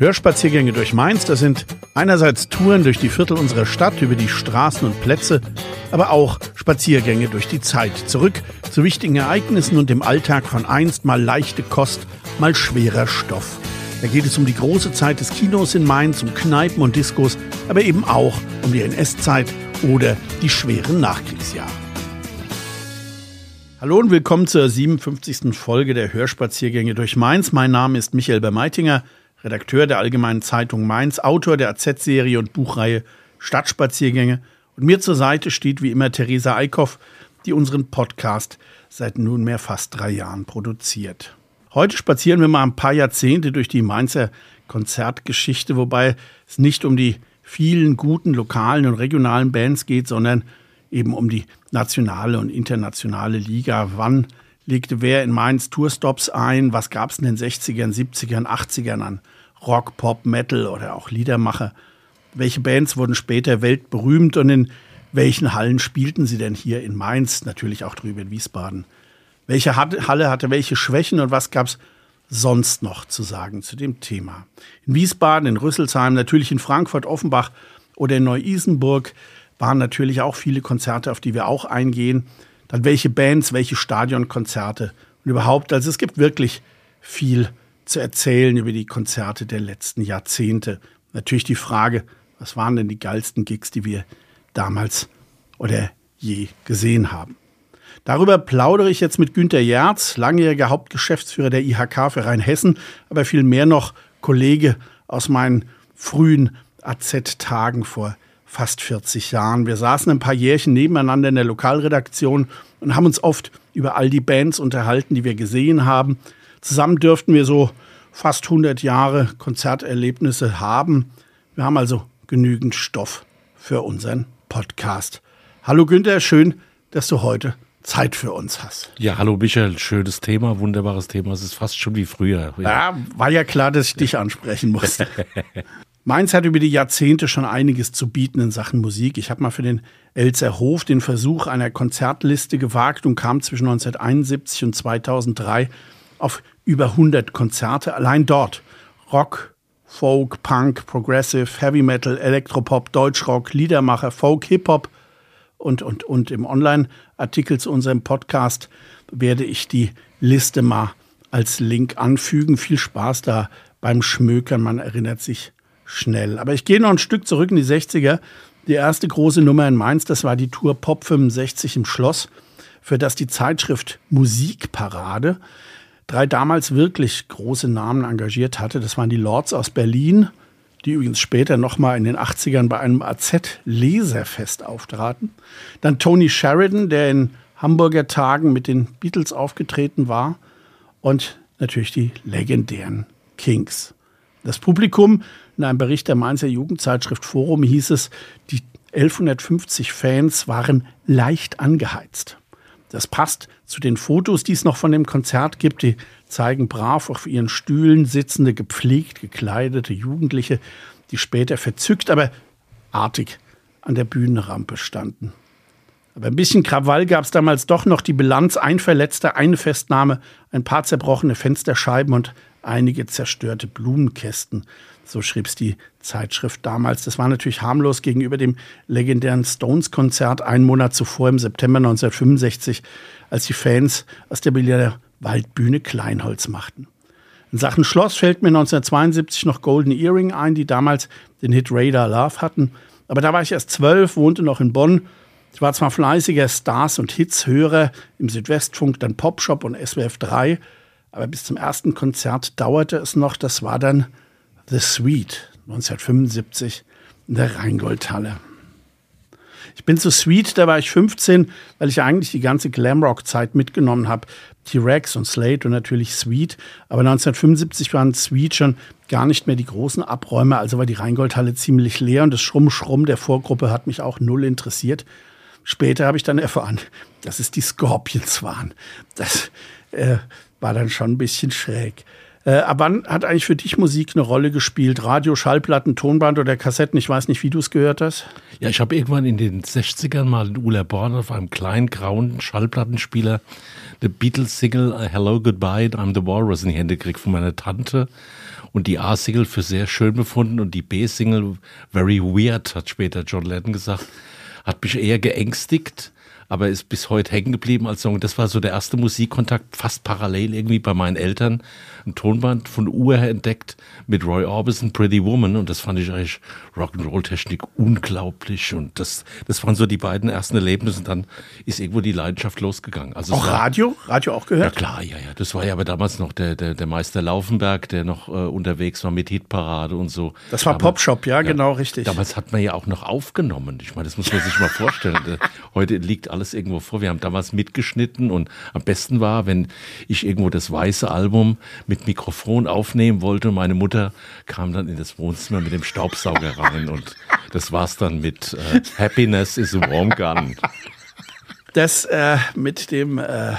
Hörspaziergänge durch Mainz, das sind einerseits Touren durch die Viertel unserer Stadt, über die Straßen und Plätze, aber auch Spaziergänge durch die Zeit, zurück zu wichtigen Ereignissen und dem Alltag von einst mal leichte Kost, mal schwerer Stoff. Da geht es um die große Zeit des Kinos in Mainz, um Kneipen und Diskos, aber eben auch um die NS-Zeit oder die schweren Nachkriegsjahre. Hallo und willkommen zur 57. Folge der Hörspaziergänge durch Mainz. Mein Name ist Michael Bermeitinger. Redakteur der Allgemeinen Zeitung Mainz, Autor der AZ-Serie und Buchreihe Stadtspaziergänge. Und mir zur Seite steht wie immer Theresa Eickhoff, die unseren Podcast seit nunmehr fast drei Jahren produziert. Heute spazieren wir mal ein paar Jahrzehnte durch die Mainzer Konzertgeschichte, wobei es nicht um die vielen guten lokalen und regionalen Bands geht, sondern eben um die nationale und internationale Liga. Wann legte wer in Mainz Tourstops ein? Was gab es in den 60ern, 70ern, 80ern an Rock, Pop, Metal oder auch Liedermacher? Welche Bands wurden später weltberühmt und in welchen Hallen spielten sie denn hier in Mainz? Natürlich auch drüben in Wiesbaden. Welche Halle hatte welche Schwächen und was gab es sonst noch zu sagen zu dem Thema? In Wiesbaden, in Rüsselsheim, natürlich in Frankfurt, Offenbach oder in Neu-Isenburg waren natürlich auch viele Konzerte, auf die wir auch eingehen dann welche Bands, welche Stadionkonzerte und überhaupt. Also es gibt wirklich viel zu erzählen über die Konzerte der letzten Jahrzehnte. Natürlich die Frage, was waren denn die geilsten Gigs, die wir damals oder je gesehen haben. Darüber plaudere ich jetzt mit Günter Jerz, langjähriger Hauptgeschäftsführer der IHK für Rheinhessen, aber vielmehr noch Kollege aus meinen frühen AZ-Tagen vor fast 40 Jahren. Wir saßen ein paar Jährchen nebeneinander in der Lokalredaktion und haben uns oft über all die Bands unterhalten, die wir gesehen haben. Zusammen dürften wir so fast 100 Jahre Konzerterlebnisse haben. Wir haben also genügend Stoff für unseren Podcast. Hallo Günther, schön, dass du heute Zeit für uns hast. Ja, hallo Michael, schönes Thema, wunderbares Thema. Es ist fast schon wie früher. Ja, ja war ja klar, dass ich dich ansprechen musste. Mainz hat über die Jahrzehnte schon einiges zu bieten in Sachen Musik. Ich habe mal für den Elzer Hof den Versuch einer Konzertliste gewagt und kam zwischen 1971 und 2003 auf über 100 Konzerte. Allein dort Rock, Folk, Punk, Progressive, Heavy Metal, Elektropop, Deutschrock, Liedermacher, Folk, Hip-Hop und, und, und im Online-Artikel zu unserem Podcast werde ich die Liste mal als Link anfügen. Viel Spaß da beim Schmökern. Man erinnert sich schnell. Aber ich gehe noch ein Stück zurück in die 60er. Die erste große Nummer in Mainz, das war die Tour Pop 65 im Schloss, für das die Zeitschrift Musikparade drei damals wirklich große Namen engagiert hatte. Das waren die Lords aus Berlin, die übrigens später nochmal in den 80ern bei einem AZ-Leserfest auftraten. Dann Tony Sheridan, der in Hamburger Tagen mit den Beatles aufgetreten war. Und natürlich die legendären Kings. Das Publikum in einem Bericht der Mainzer Jugendzeitschrift Forum hieß es, die 1150 Fans waren leicht angeheizt. Das passt zu den Fotos, die es noch von dem Konzert gibt. Die zeigen brav auf ihren Stühlen sitzende, gepflegt gekleidete Jugendliche, die später verzückt, aber artig an der Bühnenrampe standen. Aber ein bisschen Krawall gab es damals doch noch die Bilanz, ein Verletzter, eine Festnahme, ein paar zerbrochene Fensterscheiben und einige zerstörte Blumenkästen. So schrieb es die Zeitschrift damals. Das war natürlich harmlos gegenüber dem legendären Stones-Konzert einen Monat zuvor im September 1965, als die Fans aus der Berliner Waldbühne Kleinholz machten. In Sachen Schloss fällt mir 1972 noch Golden Earring ein, die damals den Hit Radar Love hatten. Aber da war ich erst zwölf, wohnte noch in Bonn. Ich war zwar fleißiger Stars- und Hits-Hörer im Südwestfunk, dann Popshop und SWF 3, aber bis zum ersten Konzert dauerte es noch. Das war dann The Sweet 1975 in der Rheingoldhalle. Ich bin zu Sweet, da war ich 15, weil ich eigentlich die ganze Glamrock-Zeit mitgenommen habe. T-Rex und Slate und natürlich Sweet. Aber 1975 waren Sweet schon gar nicht mehr die großen Abräume, also war die Rheingoldhalle ziemlich leer und das Schrumm-Schrumm der Vorgruppe hat mich auch null interessiert. Später habe ich dann erfahren, dass es die Scorpions waren. Das äh, war dann schon ein bisschen schräg. Äh, ab wann hat eigentlich für dich Musik eine Rolle gespielt? Radio, Schallplatten, Tonband oder Kassetten? Ich weiß nicht, wie du es gehört hast. Ja, ich habe irgendwann in den 60ern mal in Ulerborn auf einem kleinen grauen Schallplattenspieler eine Beatles-Single Hello Goodbye, I'm the Walrus in die Hände gekriegt von meiner Tante und die A-Single für sehr schön befunden und die B-Single Very Weird, hat später John Lennon gesagt, hat mich eher geängstigt aber ist bis heute hängen geblieben als Song. Das war so der erste Musikkontakt, fast parallel irgendwie bei meinen Eltern. Ein Tonband von Uhr her entdeckt mit Roy Orbison, Pretty Woman. Und das fand ich eigentlich Rock'n'Roll-Technik unglaublich. Und das, das waren so die beiden ersten Erlebnisse. Und dann ist irgendwo die Leidenschaft losgegangen. Also auch war, Radio? Radio auch gehört? Ja klar, ja, ja. Das war ja aber damals noch der, der, der Meister Laufenberg, der noch äh, unterwegs war mit Hitparade und so. Das war Popshop, ja, ja, genau, richtig. Damals hat man ja auch noch aufgenommen. Ich meine, das muss man sich mal vorstellen. Heute liegt alles alles irgendwo vor. Wir haben damals mitgeschnitten und am besten war, wenn ich irgendwo das weiße Album mit Mikrofon aufnehmen wollte meine Mutter kam dann in das Wohnzimmer mit dem Staubsauger rein und das war's dann mit äh, Happiness is a Warm Gun. Das äh, mit dem äh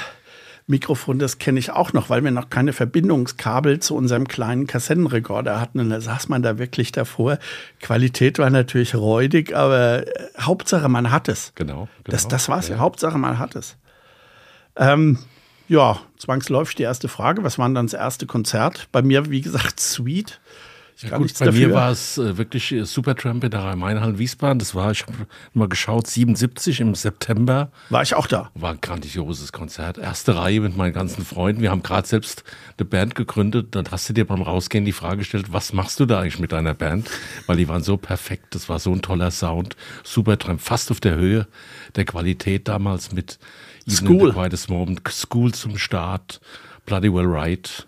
Mikrofon, das kenne ich auch noch, weil wir noch keine Verbindungskabel zu unserem kleinen Kassettenrekorder hatten. Und da saß man da wirklich davor. Qualität war natürlich räudig, aber äh, Hauptsache, man hat es. Genau. genau. Das, das war es. Ja. Hauptsache, man hat es. Ähm, ja, zwangsläufig die erste Frage. Was war dann das erste Konzert? Bei mir, wie gesagt, Sweet. Ich ja, gut, bei dafür. mir war es äh, wirklich äh, Supertramp in der Rhein-Main-Hallen Wiesbaden. Das war, ich habe mal geschaut, 77 im September. War ich auch da. War ein grandioses Konzert. Erste Reihe mit meinen ganzen Freunden. Wir haben gerade selbst eine Band gegründet. Dann hast du dir beim Rausgehen die Frage gestellt, was machst du da eigentlich mit deiner Band? Weil die waren so perfekt. Das war so ein toller Sound. Supertramp, fast auf der Höhe der Qualität damals mit School. Moment. School zum Start. Bloody Well Right.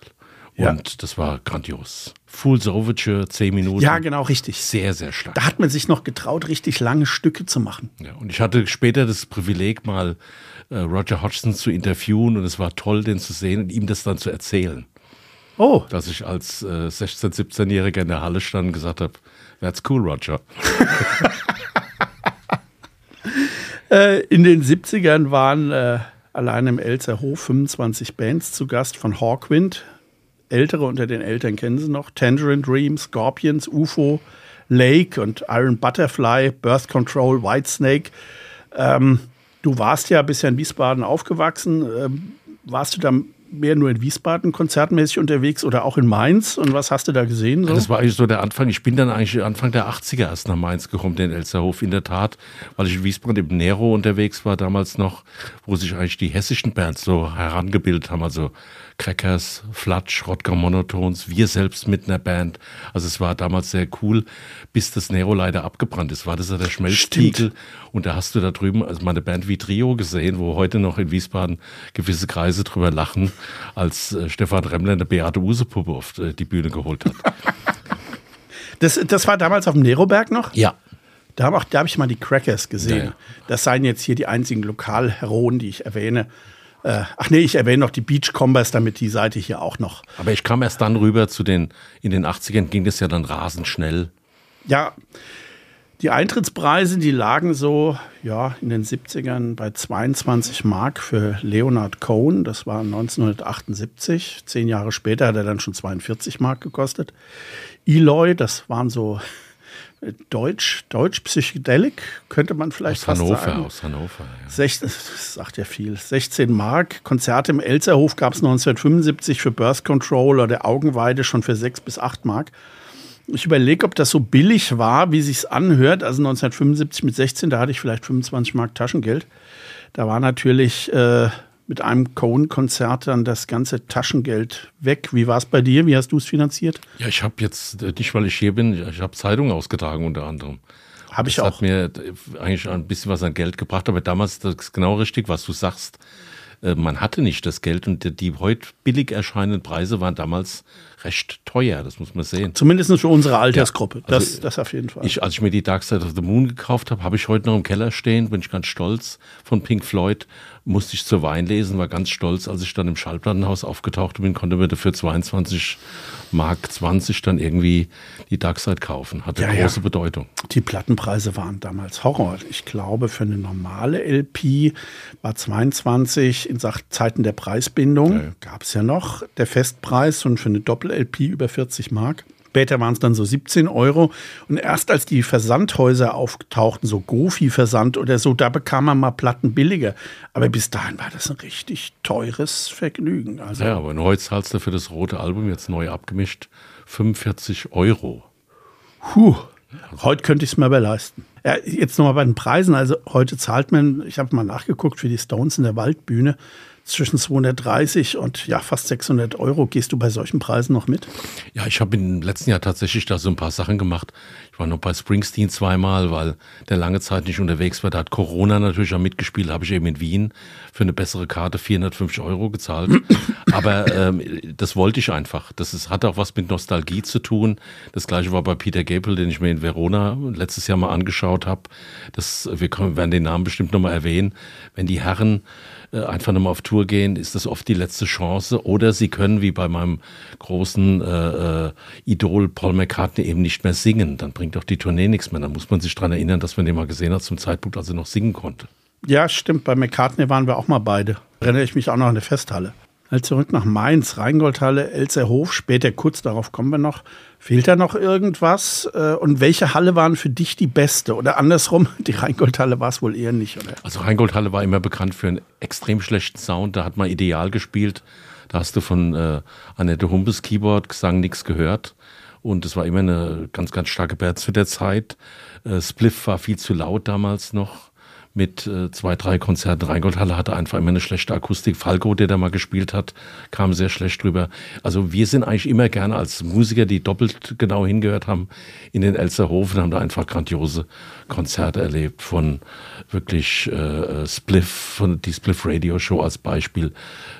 Und ja. das war grandios. Fool's Overture, zehn Minuten. Ja, genau, richtig. Sehr, sehr stark. Da hat man sich noch getraut, richtig lange Stücke zu machen. Ja, und ich hatte später das Privileg, mal äh, Roger Hodgson zu interviewen und es war toll, den zu sehen und ihm das dann zu erzählen. Oh. Dass ich als äh, 16-, 17-Jähriger in der Halle stand und gesagt habe, that's cool, Roger. äh, in den 70ern waren äh, allein im Elzer Hof 25 Bands zu Gast von Hawkwind, Ältere unter den Eltern kennen sie noch. Tangerine Dream, Scorpions, UFO, Lake und Iron Butterfly, Birth Control, Whitesnake. Ähm, du warst ja bisher in Wiesbaden aufgewachsen. Ähm, warst du da mehr nur in Wiesbaden konzertmäßig unterwegs oder auch in Mainz? Und was hast du da gesehen? So? Das war eigentlich so der Anfang. Ich bin dann eigentlich Anfang der 80er erst nach Mainz gekommen, den Elsterhof. In der Tat, weil ich in Wiesbaden im Nero unterwegs war, damals noch, wo sich eigentlich die hessischen Bands so herangebildet haben. Also Crackers, Flatsch, Rodger Monotons, wir selbst mit einer Band. Also es war damals sehr cool, bis das Nero leider abgebrannt ist. War das ja der Schmelztiegel. Und da hast du da drüben also meine Band wie Trio gesehen, wo heute noch in Wiesbaden gewisse Kreise drüber lachen, als äh, Stefan Remmler eine Beate Usepuppe auf äh, die Bühne geholt hat. Das, das war damals auf dem Neroberg noch? Ja. Da habe hab ich mal die Crackers gesehen. Ja, ja. Das seien jetzt hier die einzigen Lokalheroen, die ich erwähne. Äh, ach nee, ich erwähne noch die Beachcombers, damit die Seite hier auch noch. Aber ich kam erst dann rüber zu den, in den 80ern ging das ja dann rasend schnell. Ja, die Eintrittspreise, die lagen so ja, in den 70ern bei 22 Mark für Leonard Cohen. Das war 1978. Zehn Jahre später hat er dann schon 42 Mark gekostet. Eloy, das waren so Deutsch, Deutsch Psychedelic, könnte man vielleicht aus Hannover, sagen. Aus Hannover, ja. 16, das sagt ja viel. 16 Mark. Konzerte im Elzerhof gab es 1975 für Birth Control oder Augenweide schon für 6 bis 8 Mark. Ich überlege, ob das so billig war, wie sich's anhört. Also 1975 mit 16, da hatte ich vielleicht 25 Mark Taschengeld. Da war natürlich äh, mit einem Cohen-Konzert dann das ganze Taschengeld weg. Wie war es bei dir? Wie hast du es finanziert? Ja, ich habe jetzt, äh, nicht weil ich hier bin, ich habe Zeitungen ausgetragen unter anderem. Habe ich das auch. hat mir eigentlich ein bisschen was an Geld gebracht, aber damals, das ist genau richtig, was du sagst. Äh, man hatte nicht das Geld und die heute billig erscheinenden Preise waren damals recht teuer, das muss man sehen. Zumindest für unsere Altersgruppe, ja, also das, das auf jeden Fall. Ich, als ich mir die Dark Side of the Moon gekauft habe, habe ich heute noch im Keller stehen, bin ich ganz stolz, von Pink Floyd, musste ich zur Wein lesen, war ganz stolz, als ich dann im Schallplattenhaus aufgetaucht bin, konnte mir dafür 22 Mark 20 dann irgendwie die Darkside kaufen. Hatte ja, große ja. Bedeutung. Die Plattenpreise waren damals Horror. Ich glaube, für eine normale LP war 22 in Zeiten der Preisbindung, ja. gab es ja noch der Festpreis und für eine Doppel-LP über 40 Mark. Später waren es dann so 17 Euro. Und erst als die Versandhäuser auftauchten, so Gofi-Versand oder so, da bekam man mal Platten billiger. Aber bis dahin war das ein richtig teures Vergnügen. Also ja, aber heute zahlst du für das rote Album jetzt neu abgemischt 45 Euro. Puh, heute könnte ich es mir aber leisten. Ja, jetzt nochmal bei den Preisen. Also heute zahlt man, ich habe mal nachgeguckt, für die Stones in der Waldbühne zwischen 230 und ja fast 600 Euro. Gehst du bei solchen Preisen noch mit? Ja, ich habe im letzten Jahr tatsächlich da so ein paar Sachen gemacht. Ich war noch bei Springsteen zweimal, weil der lange Zeit nicht unterwegs war. Da hat Corona natürlich auch mitgespielt. Habe ich eben in Wien für eine bessere Karte 450 Euro gezahlt. Aber ähm, das wollte ich einfach. Das ist, hat auch was mit Nostalgie zu tun. Das gleiche war bei Peter Gabriel, den ich mir in Verona letztes Jahr mal angeschaut habe. Das, wir können, werden den Namen bestimmt nochmal erwähnen. Wenn die Herren einfach nochmal auf Tour gehen, ist das oft die letzte Chance. Oder sie können, wie bei meinem großen äh, äh, Idol Paul McCartney, eben nicht mehr singen. Dann bringt doch die Tournee nichts mehr. Dann muss man sich daran erinnern, dass man den mal gesehen hat zum Zeitpunkt, als er noch singen konnte. Ja, stimmt. Bei McCartney waren wir auch mal beide. Erinnere ich mich auch noch an der Festhalle. Also zurück nach Mainz, Rheingoldhalle, Elzerhof, später kurz darauf kommen wir noch. Fehlt da noch irgendwas? Äh, und welche Halle waren für dich die beste? Oder andersrum, die Rheingoldhalle war es wohl eher nicht, oder? Also Rheingoldhalle war immer bekannt für einen extrem schlechten Sound. Da hat man ideal gespielt. Da hast du von äh, Annette Humpes Keyboard Gesang nichts gehört. Und es war immer eine ganz, ganz starke Band zu der Zeit. Äh, Spliff war viel zu laut damals noch mit äh, zwei, drei Konzerten. Rheingoldhalle hatte einfach immer eine schlechte Akustik. Falco, der da mal gespielt hat, kam sehr schlecht drüber. Also wir sind eigentlich immer gerne als Musiker, die doppelt genau hingehört haben, in den Elsterhofen, haben da einfach grandiose Konzerte erlebt von wirklich äh, Spliff, von die Spliff Radio Show als Beispiel.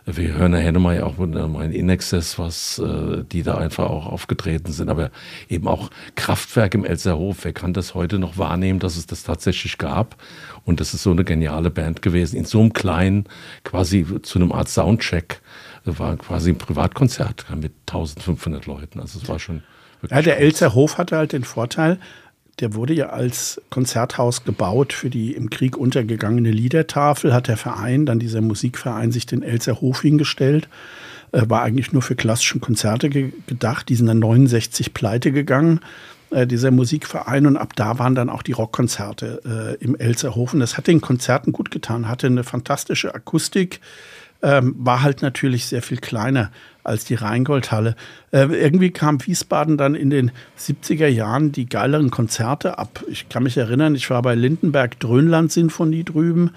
Wir hören nochmal ja auch in Inexcess, was äh, die da einfach auch aufgetreten sind, aber eben auch Kraftwerk im Elsterhof. Wer kann das heute noch wahrnehmen, dass es das tatsächlich gab? Und das ist so eine geniale Band gewesen. In so einem kleinen, quasi zu einem Art Soundcheck, war quasi ein Privatkonzert mit 1500 Leuten. Also es war schon. Ja, der Elzer Hof hatte halt den Vorteil, der wurde ja als Konzerthaus gebaut für die im Krieg untergegangene Liedertafel, hat der Verein, dann dieser Musikverein, sich den Elzer Hof hingestellt. Äh, war eigentlich nur für klassische Konzerte ge gedacht. Die sind dann 69 pleite gegangen. Äh, dieser Musikverein und ab da waren dann auch die Rockkonzerte äh, im Elzerhofen. Das hat den Konzerten gut getan, hatte eine fantastische Akustik, ähm, war halt natürlich sehr viel kleiner als die Rheingoldhalle. Äh, irgendwie kam Wiesbaden dann in den 70er Jahren die geileren Konzerte ab. Ich kann mich erinnern, ich war bei Lindenberg Dröhnland Sinfonie drüben.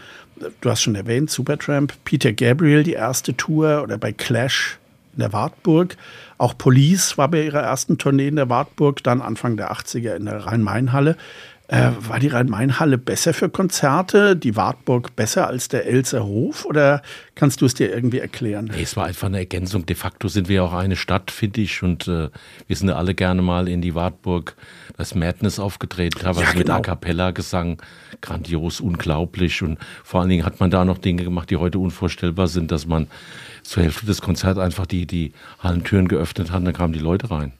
Du hast schon erwähnt, Supertramp, Peter Gabriel, die erste Tour oder bei Clash in der Wartburg. Auch Police war bei ihrer ersten Tournee in der Wartburg, dann Anfang der 80er in der Rhein-Main-Halle. Äh, war die Rhein-Main-Halle besser für Konzerte, die Wartburg besser als der Elser Hof oder kannst du es dir irgendwie erklären? Nee, es war einfach eine Ergänzung. De facto sind wir auch eine Stadt, finde ich, und äh, wir sind alle gerne mal in die Wartburg, das Madness aufgetreten, teilweise ja, genau. mit A Cappella-Gesang, grandios, unglaublich und vor allen Dingen hat man da noch Dinge gemacht, die heute unvorstellbar sind, dass man zur Hälfte des Konzerts einfach die, die Hallentüren geöffnet hat, dann kamen die Leute rein.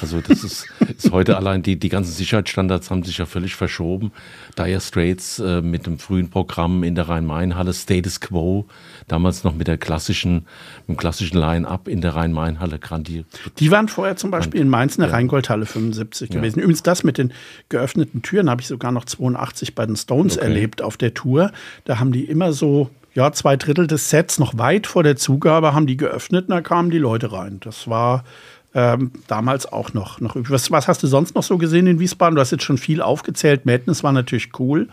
Also das ist, ist heute allein, die, die ganzen Sicherheitsstandards haben sich ja völlig verschoben. Dire Straits äh, mit dem frühen Programm in der Rhein-Main-Halle, Status Quo, damals noch mit der klassischen, mit dem klassischen Line-Up in der Rhein-Main-Halle grandiert. Die waren vorher zum Beispiel in Mainz in der ja. Rheingoldhalle 75 ja. gewesen. Übrigens das mit den geöffneten Türen habe ich sogar noch 82 bei den Stones okay. erlebt auf der Tour. Da haben die immer so ja, zwei Drittel des Sets noch weit vor der Zugabe haben die geöffnet und da kamen die Leute rein. Das war ähm, damals auch noch, noch was, was hast du sonst noch so gesehen in Wiesbaden? Du hast jetzt schon viel aufgezählt. Madness war natürlich cool.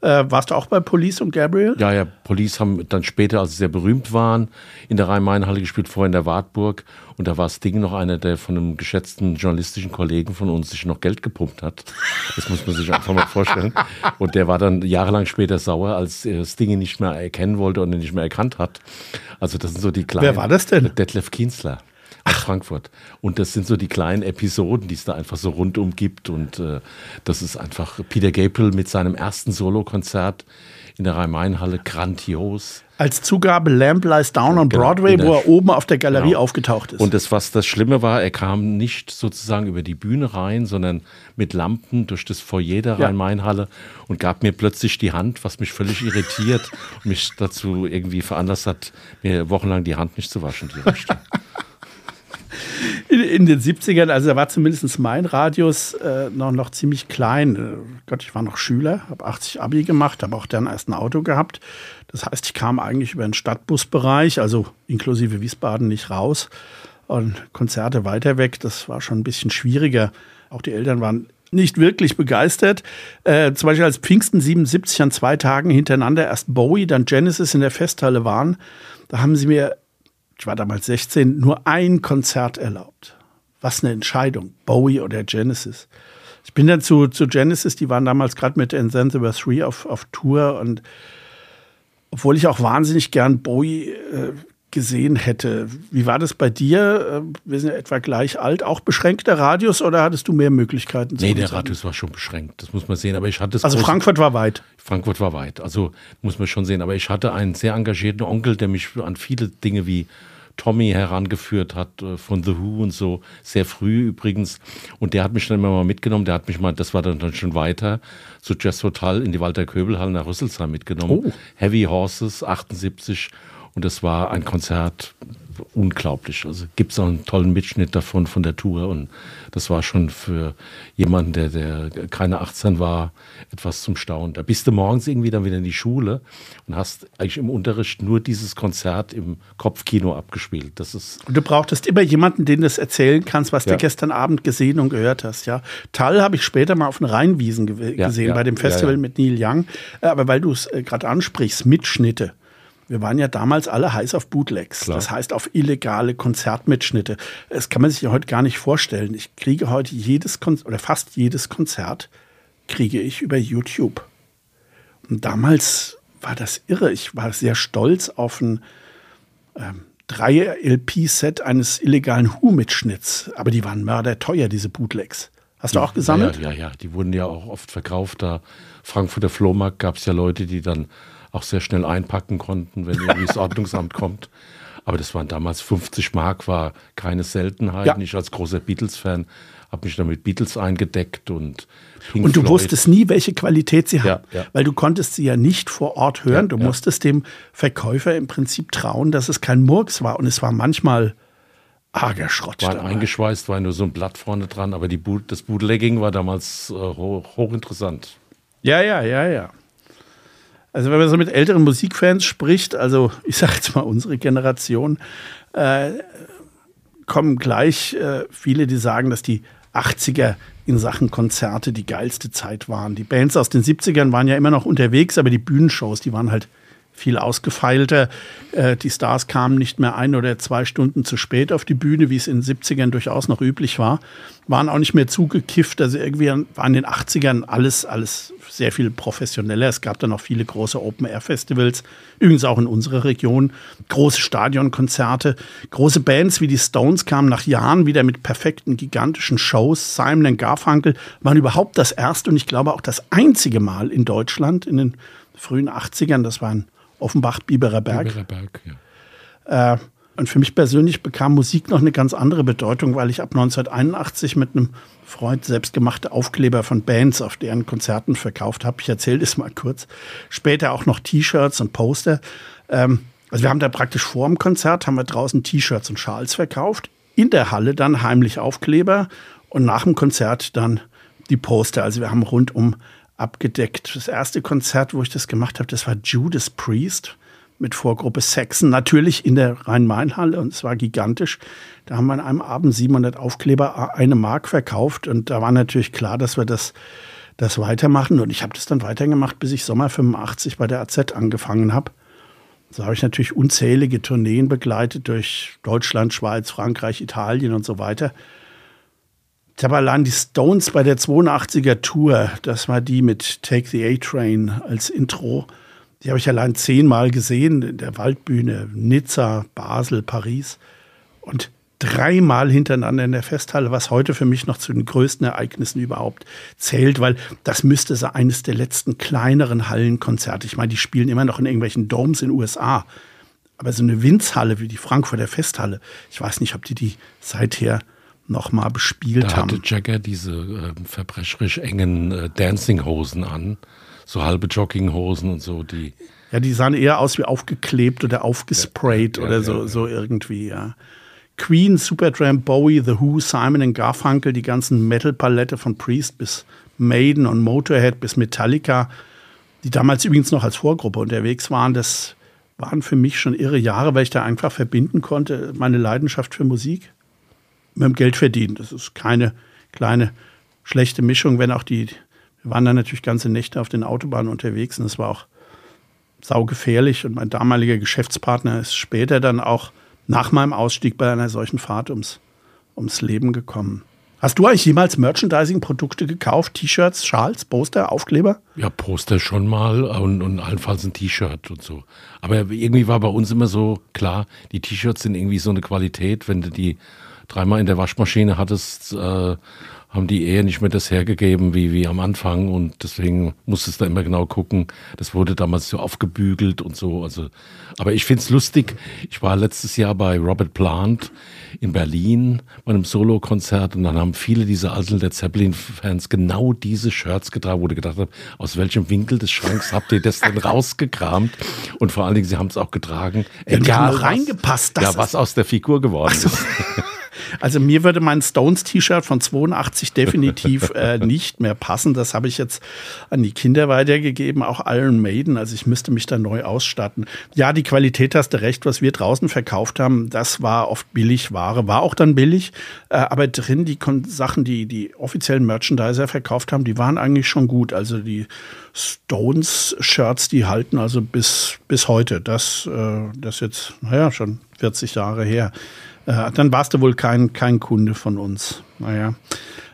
Äh, warst du auch bei Police und Gabriel? Ja, ja, Police haben dann später, als sie sehr berühmt waren, in der Rhein-Main-Halle gespielt, vorher in der Wartburg. Und da war Sting noch einer, der von einem geschätzten journalistischen Kollegen von uns sich noch Geld gepumpt hat. Das muss man sich einfach mal vorstellen. Und der war dann jahrelang später sauer, als Sting ihn nicht mehr erkennen wollte und ihn nicht mehr erkannt hat. Also das sind so die kleinen. Wer war das denn? Detlef Kienzler. Nach Frankfurt. Und das sind so die kleinen Episoden, die es da einfach so rundum gibt. Und äh, das ist einfach Peter Gabriel mit seinem ersten Solokonzert in der Rhein-Main-Halle grandios. Als Zugabe Lamp Lies Down on genau, Broadway, wo er oben auf der Galerie genau. aufgetaucht ist. Und das, was das Schlimme war, er kam nicht sozusagen über die Bühne rein, sondern mit Lampen durch das Foyer der ja. Rhein-Main-Halle und gab mir plötzlich die Hand, was mich völlig irritiert und mich dazu irgendwie veranlasst hat, mir wochenlang die Hand nicht zu waschen, die. In, in, den 70ern, also da war zumindest mein Radius äh, noch, noch ziemlich klein. Äh, Gott, ich war noch Schüler, habe 80 Abi gemacht, habe auch dann erst ein Auto gehabt. Das heißt, ich kam eigentlich über den Stadtbusbereich, also inklusive Wiesbaden, nicht raus. Und Konzerte weiter weg, das war schon ein bisschen schwieriger. Auch die Eltern waren nicht wirklich begeistert. Äh, zum Beispiel als Pfingsten 77 an zwei Tagen hintereinander erst Bowie, dann Genesis in der Festhalle waren, da haben sie mir ich war damals 16, nur ein Konzert erlaubt. Was eine Entscheidung, Bowie oder Genesis. Ich bin dann zu, zu Genesis, die waren damals gerade mit And Then There Were Three auf, auf Tour und obwohl ich auch wahnsinnig gern Bowie äh, gesehen hätte. Wie war das bei dir? Äh, wir sind ja etwa gleich alt. Auch beschränkter Radius oder hattest du mehr Möglichkeiten? Nee, der Radius war schon beschränkt. Das muss man sehen. Aber ich hatte Also Frankfurt war weit. Frankfurt war weit. Also muss man schon sehen. Aber ich hatte einen sehr engagierten Onkel, der mich an viele Dinge wie Tommy herangeführt hat äh, von The Who und so, sehr früh übrigens. Und der hat mich dann immer mal mitgenommen, der hat mich mal, das war dann, dann schon weiter, zu Jazz Total in die Walter Köbelhalle nach Rüsselsheim mitgenommen. Oh. Heavy Horses, 78. Und das war ein Konzert, unglaublich. Also gibt es auch einen tollen Mitschnitt davon von der Tour und das war schon für jemanden, der, der keine 18 war, etwas zum Staunen. Da bist du morgens irgendwie dann wieder in die Schule und hast eigentlich im Unterricht nur dieses Konzert im Kopfkino abgespielt. Das ist und du brauchtest immer jemanden, den du es erzählen kannst, was ja. du gestern Abend gesehen und gehört hast. Ja, Tal habe ich später mal auf den Rheinwiesen ge ja, gesehen ja, bei dem Festival mit Neil Young. Aber weil du es äh, gerade ansprichst, Mitschnitte. Wir waren ja damals alle heiß auf Bootlegs. Klar. Das heißt auf illegale Konzertmitschnitte. Das kann man sich ja heute gar nicht vorstellen. Ich kriege heute jedes Konzert oder fast jedes Konzert kriege ich über YouTube. Und damals war das irre. Ich war sehr stolz auf ein ähm, 3-LP-Set eines illegalen Hu-Mitschnitts. Aber die waren mörderteuer, diese Bootlegs. Hast du auch gesammelt? Ja, ja, ja. Die wurden ja auch oft verkauft. Da Frankfurter Flohmarkt gab es ja Leute, die dann auch sehr schnell einpacken konnten, wenn irgendwie das Ordnungsamt kommt. Aber das waren damals 50 Mark, war keine Seltenheit. Ja. Ich als großer Beatles-Fan habe mich dann mit Beatles eingedeckt und Pink Und du Floyd. wusstest nie, welche Qualität sie haben, ja, ja. weil du konntest sie ja nicht vor Ort hören. du musstest dem Verkäufer im Prinzip trauen, dass es kein Murks war. Und es war manchmal arger Schrott. War eingeschweißt, war nur so ein Blatt vorne dran, aber die Boot, das Bootlegging war damals äh, hoch, hochinteressant. Ja, ja, ja, ja. Also wenn man so mit älteren Musikfans spricht, also ich sage jetzt mal unsere Generation, äh, kommen gleich äh, viele, die sagen, dass die 80er in Sachen Konzerte die geilste Zeit waren. Die Bands aus den 70ern waren ja immer noch unterwegs, aber die Bühnenshows, die waren halt viel ausgefeilter. Äh, die Stars kamen nicht mehr ein oder zwei Stunden zu spät auf die Bühne, wie es in den 70ern durchaus noch üblich war. Waren auch nicht mehr zugekifft. Also irgendwie war in den 80ern alles, alles sehr viel professioneller. Es gab dann auch viele große Open-Air-Festivals, übrigens auch in unserer Region, große Stadionkonzerte. Große Bands wie die Stones kamen nach Jahren wieder mit perfekten, gigantischen Shows. Simon Garfunkel waren überhaupt das erste und ich glaube auch das einzige Mal in Deutschland in den frühen 80ern. Das waren Biberer Berg. Biberer Berg, ja. Äh, und für mich persönlich bekam Musik noch eine ganz andere Bedeutung, weil ich ab 1981 mit einem Freund selbstgemachte Aufkleber von Bands auf deren Konzerten verkauft habe. Ich erzähle das mal kurz. Später auch noch T-Shirts und Poster. Ähm, also wir haben da praktisch vor dem Konzert haben wir draußen T-Shirts und Schals verkauft. In der Halle dann heimlich Aufkleber und nach dem Konzert dann die Poster. Also wir haben rundum abgedeckt. Das erste Konzert, wo ich das gemacht habe, das war Judas Priest mit Vorgruppe Saxon, natürlich in der Rhein-Main-Halle und es war gigantisch. Da haben wir an einem Abend 700 Aufkleber eine Mark verkauft und da war natürlich klar, dass wir das, das weitermachen und ich habe das dann weitergemacht, bis ich Sommer 85 bei der AZ angefangen habe. So habe ich natürlich unzählige Tourneen begleitet durch Deutschland, Schweiz, Frankreich, Italien und so weiter. Habe allein die Stones bei der 82er Tour, das war die mit Take the A-Train als Intro. Die habe ich allein zehnmal gesehen in der Waldbühne, Nizza, Basel, Paris. Und dreimal hintereinander in der Festhalle, was heute für mich noch zu den größten Ereignissen überhaupt zählt, weil das müsste so eines der letzten kleineren Hallenkonzerte. Ich meine, die spielen immer noch in irgendwelchen Domes in den USA. Aber so eine Winzhalle wie die Frankfurter Festhalle, ich weiß nicht, ob die die seither noch mal bespielt da haben. hatte Jagger diese äh, verbrecherisch engen äh, Dancinghosen an, so halbe Jogginghosen und so, die Ja, die sahen eher aus wie aufgeklebt oder aufgesprayt Ja, ja, oder ja, so, so irgendwie, ja. Queen, Supertramp, Bowie, The Who, Simon Garfunkel, die ganzen Metal-Palette von Priest bis Maiden und Motorhead bis Metallica, die damals übrigens noch als Vorgruppe unterwegs waren, das waren für mich schon irre Jahre, weil ich da einfach verbinden konnte, meine Leidenschaft für Musik mit dem Geld verdienen. Das ist keine kleine schlechte Mischung, wenn auch die, wir waren dann natürlich ganze Nächte auf den Autobahnen unterwegs und es war auch saugefährlich und mein damaliger Geschäftspartner ist später dann auch nach meinem Ausstieg bei einer solchen Fahrt ums, ums Leben gekommen. Hast du eigentlich jemals Merchandising-Produkte gekauft? T-Shirts, Schals, Poster, Aufkleber? Ja, Poster schon mal und, und allenfalls ein T-Shirt und so. Aber irgendwie war bei uns immer so klar, die T-Shirts sind irgendwie so eine Qualität, wenn du die dreimal in der Waschmaschine hattest, äh, haben die eher nicht mehr das hergegeben wie, wie am Anfang und deswegen musstest du immer genau gucken. Das wurde damals so aufgebügelt und so. Also, aber ich find's lustig. Ich war letztes Jahr bei Robert Plant in Berlin bei einem Solo-Konzert und dann haben viele dieser alten Led Zeppelin-Fans genau diese Shirts getragen, wo du gedacht hast, aus welchem Winkel des Schranks habt ihr das denn rausgekramt? Und vor allen Dingen, sie haben es auch getragen. Ja, was- reingepasst, das Ja, was aus der Figur geworden ist. Also mir würde mein Stones-T-Shirt von 82 definitiv äh, nicht mehr passen. Das habe ich jetzt an die Kinder weitergegeben, auch Iron Maiden. Also ich müsste mich da neu ausstatten. Ja, die Qualität hast du recht, was wir draußen verkauft haben, das war oft Billigware, war auch dann billig. Äh, aber drin die Kon Sachen, die die offiziellen Merchandiser verkauft haben, die waren eigentlich schon gut. Also die Stones-Shirts, die halten also bis, bis heute. Das, äh, das jetzt, naja, schon 40 Jahre her. Äh, dann warst du wohl kein, kein Kunde von uns. Naja.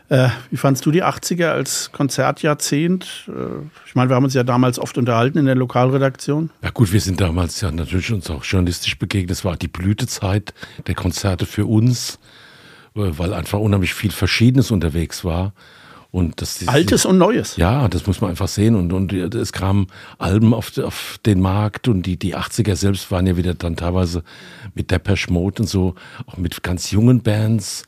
Äh, wie fandst du die 80er als Konzertjahrzehnt? Äh, ich meine, wir haben uns ja damals oft unterhalten in der Lokalredaktion. Ja gut, wir sind damals ja natürlich uns auch journalistisch begegnet. Es war die Blütezeit der Konzerte für uns, äh, weil einfach unheimlich viel Verschiedenes unterwegs war. Und das Altes und Neues. Ja, das muss man einfach sehen. Und, und es kamen Alben auf, auf den Markt und die, die 80er selbst waren ja wieder dann teilweise mit Depeche Mode und so, auch mit ganz jungen Bands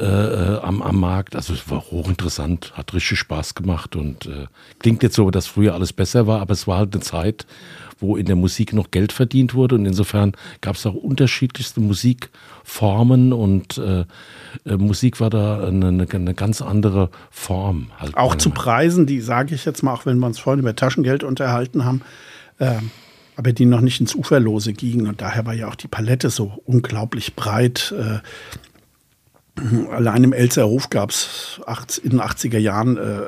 äh, äh, am, am Markt. Also es war hochinteressant, hat richtig Spaß gemacht und äh, klingt jetzt so, dass früher alles besser war, aber es war halt eine Zeit, wo in der Musik noch Geld verdient wurde und insofern gab es auch unterschiedlichste Musikformen und äh, äh, Musik war da eine, eine, ganz andere Form. Halt Auch zu Meinung Preisen, die sage ich jetzt mal, auch wenn wir uns vorhin über Taschengeld unterhalten haben, ähm, aber die noch nicht ins Uferlose gingen. Und daher war ja auch die Palette so unglaublich breit. Äh, allein im Elzerhof gab es in den 80er Jahren äh,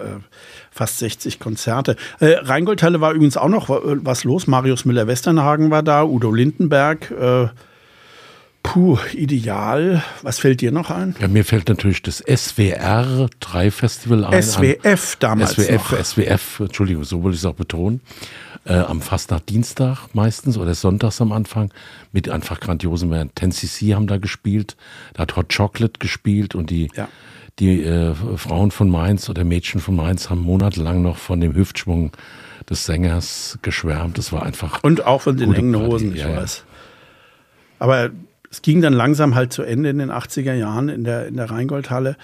fast 60 Konzerte. Äh, Rheingoldhalle war übrigens auch noch wa- was los. Marius Müller-Westernhagen war da, Udo Lindenberg. Äh, puh, ideal. Was fällt dir noch ein? Ja, mir fällt natürlich das SWR 3 Festival ein. SWF damals SWF, noch. SWF, Entschuldigung, so wollte ich es auch betonen. Äh, am Fastnacht-Dienstag meistens oder sonntags am Anfang mit einfach grandiosen Bands. 10cc haben da gespielt, da hat Hot Chocolate gespielt und die, Ja. die äh, Frauen von Mainz oder Mädchen von Mainz haben monatelang noch von dem Hüftschwung des Sängers geschwärmt. Das war einfach. Und auch von den engen Hosen, ich ja, ja. weiß. Aber es ging dann langsam halt zu Ende in den 80er Jahren in der, in der Rheingoldhalle.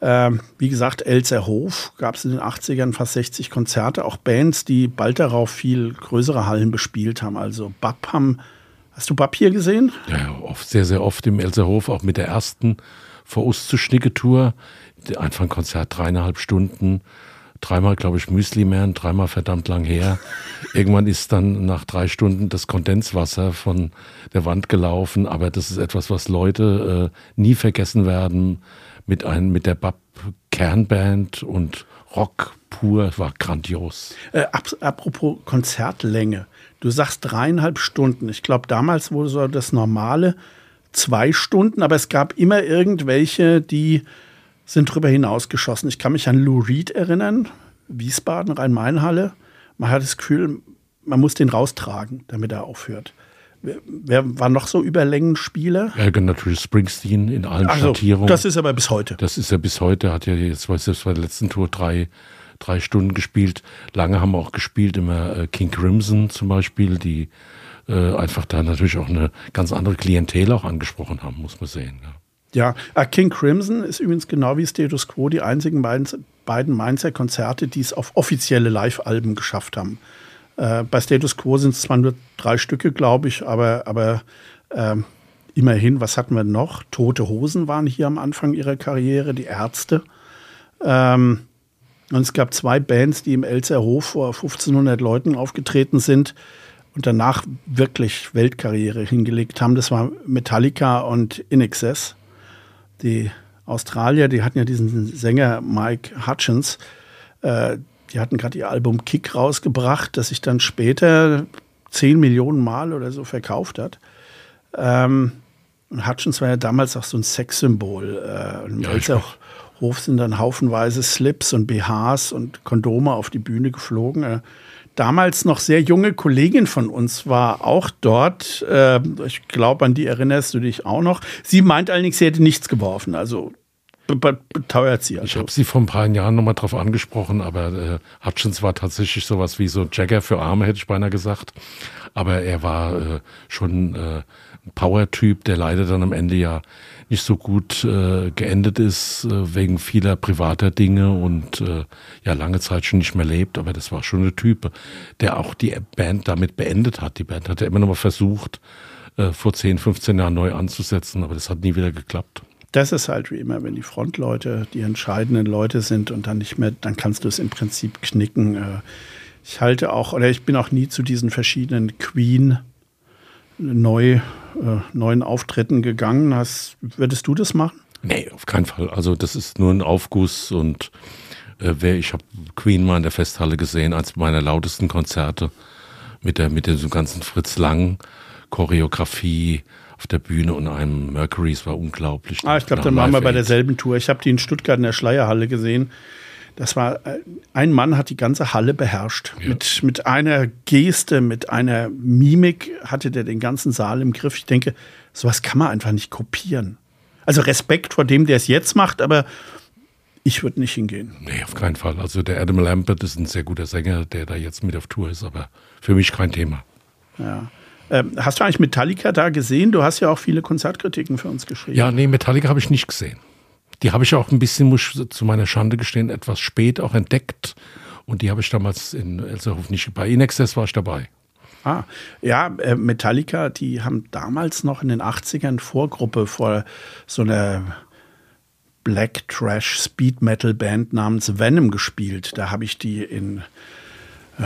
Ähm, wie gesagt, Elzerhof gab es in den 80ern fast 60 Konzerte, auch Bands, die bald darauf viel größere Hallen bespielt haben. Also Bab haben, hast du Bab hier gesehen? Ja, oft, sehr, sehr oft im Elserhof, auch mit der ersten vor Us zu Schnicke-Tour. Der- Einfach ein Konzert, dreieinhalb Stunden. Dreimal, glaube ich, Müsli-Man, dreimal verdammt lang her. Irgendwann ist dann nach drei Stunden das Kondenswasser von der Wand gelaufen. Aber das ist etwas, was Leute äh, nie vergessen werden. Mit, ein, mit der Bab Kernband und Rock pur, war grandios. Äh, ap apropos Konzertlänge. Du sagst dreieinhalb Stunden. Ich glaube, damals wurde so das normale zwei Stunden, aber es gab immer irgendwelche, die sind drüber hinausgeschossen. Ich kann mich an Lou Reed erinnern, Wiesbaden, Rhein-Main-Halle. Man hat das Gefühl, man muss den raustragen, damit er aufhört. Wer war noch so Überlängenspieler? Ja, natürlich Springsteen in allen also, Schattierungen. Das ist aber bis heute. Das ist ja bis heute. Hat ja jetzt, weiß ich, bei der letzten Tour drei, drei Stunden gespielt. Lange haben wir auch gespielt, immer äh, King Crimson zum Beispiel, die äh, einfach da natürlich auch eine ganz andere Klientel auch angesprochen haben, muss man sehen. Ja, ja äh, King Crimson ist übrigens genau wie Status Quo die einzigen beiden, beiden Mainzer Konzerte, die es auf offizielle Live-Alben geschafft haben. Äh, bei Status Quo sind es zwar nur drei Stücke, glaube ich, aber, aber äh, immerhin, was hatten wir noch? Tote Hosen waren hier am Anfang ihrer Karriere, die Ärzte. Ähm, und es gab zwei Bands, die im Elzer Hof vor 1500 Leuten aufgetreten sind und danach wirklich Weltkarriere hingelegt haben. Das war Metallica und In Excess. Die Australier, die hatten ja diesen Sänger Mike Hutchins. Äh, die hatten gerade ihr Album Kick rausgebracht, das sich dann später 10 Millionen Mal oder so verkauft hat. Ähm, und Hutchins war ja damals auch so ein Sexsymbol. Äh, und ja, als auch Hof sind dann haufenweise Slips und BHs und Kondome auf die Bühne geflogen. Äh, damals noch sehr junge Kollegin von uns war auch dort. Äh, ich glaube, an die erinnerst du dich auch noch. Sie meint allerdings, sie hätte nichts geworfen. Also beteuert sie. Also. Ich habe sie vor ein paar Jahren nochmal drauf angesprochen, aber äh, Hutchins war tatsächlich sowas wie so Jagger für Arme, hätte ich beinahe gesagt. Aber er war äh, schon äh, ein Power-Typ, der leider dann am Ende ja nicht so gut äh, geendet ist, äh, wegen vieler privater Dinge und äh, ja lange Zeit schon nicht mehr lebt. Aber das war schon ein Typ, der auch die Band damit beendet hat. Die Band hat ja immer noch mal versucht, äh, vor 10, 15 Jahren neu anzusetzen, aber das hat nie wieder geklappt das ist halt wie immer, wenn die Frontleute die entscheidenden Leute sind und dann nicht mehr, dann kannst du es im Prinzip knicken. Äh, ich halte auch, oder ich bin auch nie zu diesen verschiedenen Queen neu, äh, neuen Auftritten gegangen. Hast, würdest du das machen? Nee, auf keinen Fall. Also das ist nur ein Aufguss und äh, ich habe Queen mal in der Festhalle gesehen, als meiner lautesten Konzerte mit der mit dem ganzen Fritz Lang Choreografie, auf der Bühne und einem Mercury. Es war unglaublich. Ah, ich glaube, dann waren wir bei derselben Tour. Ich habe die in Stuttgart in der Schleierhalle gesehen. Das war, äh, ein Mann hat die ganze Halle beherrscht. Ja. Mit, mit einer Geste, mit einer Mimik hatte der den ganzen Saal im Griff. Ich denke, sowas kann man einfach nicht kopieren. Also Respekt vor dem, der es jetzt macht, aber ich würde nicht hingehen. Nee, auf keinen Fall. Also der Adam Lambert ist ein sehr guter Sänger, der da jetzt mit auf Tour ist, aber für mich kein Thema. Ja. Ähm, hast du eigentlich Metallica da gesehen? Du hast ja auch viele Konzertkritiken für uns geschrieben. Ja, nee, Metallica habe ich nicht gesehen. Die habe ich auch ein bisschen, muss ich zu meiner Schande gestehen, etwas spät auch entdeckt. Und die habe ich damals in Elserhof nicht. Bei Inexcess war ich dabei. Ah, ja, äh, Metallica, die haben damals noch in den 80ern Vorgruppe vor so einer Black Trash Speed Metal Band namens Venom gespielt. Da habe ich die in äh,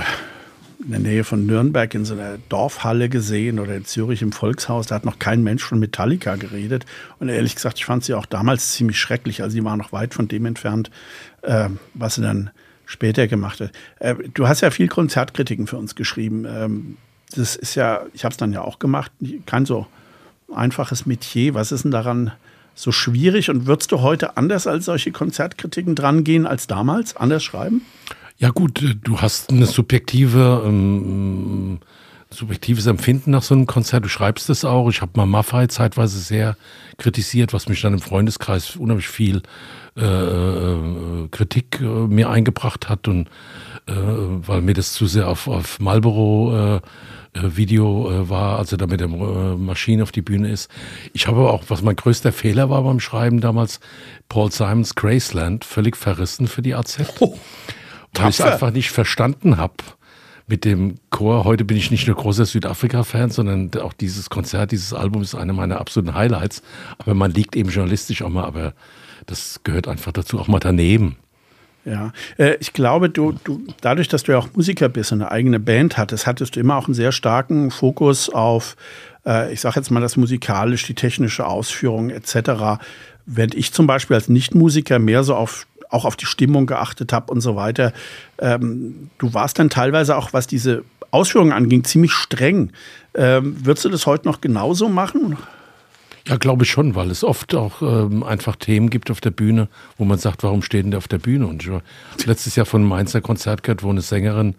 in der Nähe von Nürnberg in so einer Dorfhalle gesehen oder in Zürich im Volkshaus. Da hat noch kein Mensch von Metallica geredet. Und ehrlich gesagt, ich fand sie auch damals ziemlich schrecklich. Also sie war noch weit von dem entfernt, äh, was sie dann später gemacht hat. Äh, du hast ja viel Konzertkritiken für uns geschrieben. Ähm, das ist ja, ich habe es dann ja auch gemacht, kein so einfaches Metier. Was ist denn daran so schwierig? Und würdest du heute anders als solche Konzertkritiken drangehen als damals? Anders schreiben? Ja gut, äh, du hast eine subjektive, ähm, subjektives Empfinden nach so einem Konzert. Du schreibst es auch. Ich habe mal Maffei zeitweise sehr kritisiert, was mich dann im Freundeskreis unheimlich viel äh, äh, Kritik äh, mir eingebracht hat und äh, weil mir das zu sehr auf, auf Marlboro äh, Video war, als er da mit der Maschine auf die Bühne ist. Ich habe auch, was mein größter Fehler war beim Schreiben damals, Paul Simons Graceland völlig verrissen für die AZ. Oh weil ich es einfach nicht verstanden habe mit dem Chor. Heute bin ich nicht nur großer Südafrika-Fan, sondern auch dieses Konzert, dieses Album ist eine meiner absoluten Highlights. Aber man liegt eben journalistisch auch mal, aber das gehört einfach dazu, auch mal daneben. Ja, äh, ich glaube, du, du, dadurch, dass du ja auch Musiker bist und eine eigene Band hattest, hattest du immer auch einen sehr starken Fokus auf, äh, ich sage jetzt mal das musikalisch, die technische Ausführung etc. Während ich zum Beispiel als Nichtmusiker mehr so auf auch auf die Stimmung geachtet habe und so weiter. Ähm, du warst dann teilweise auch, was diese Ausführungen anging, ziemlich streng. Ähm, würdest du das heute noch genauso machen? Ja, glaube ich schon, weil es oft auch ähm, einfach Themen gibt auf der Bühne, wo man sagt, warum steht denn der auf der Bühne? Und ich habe letztes Jahr von Mainzer Konzert gehört, wo eine Sängerin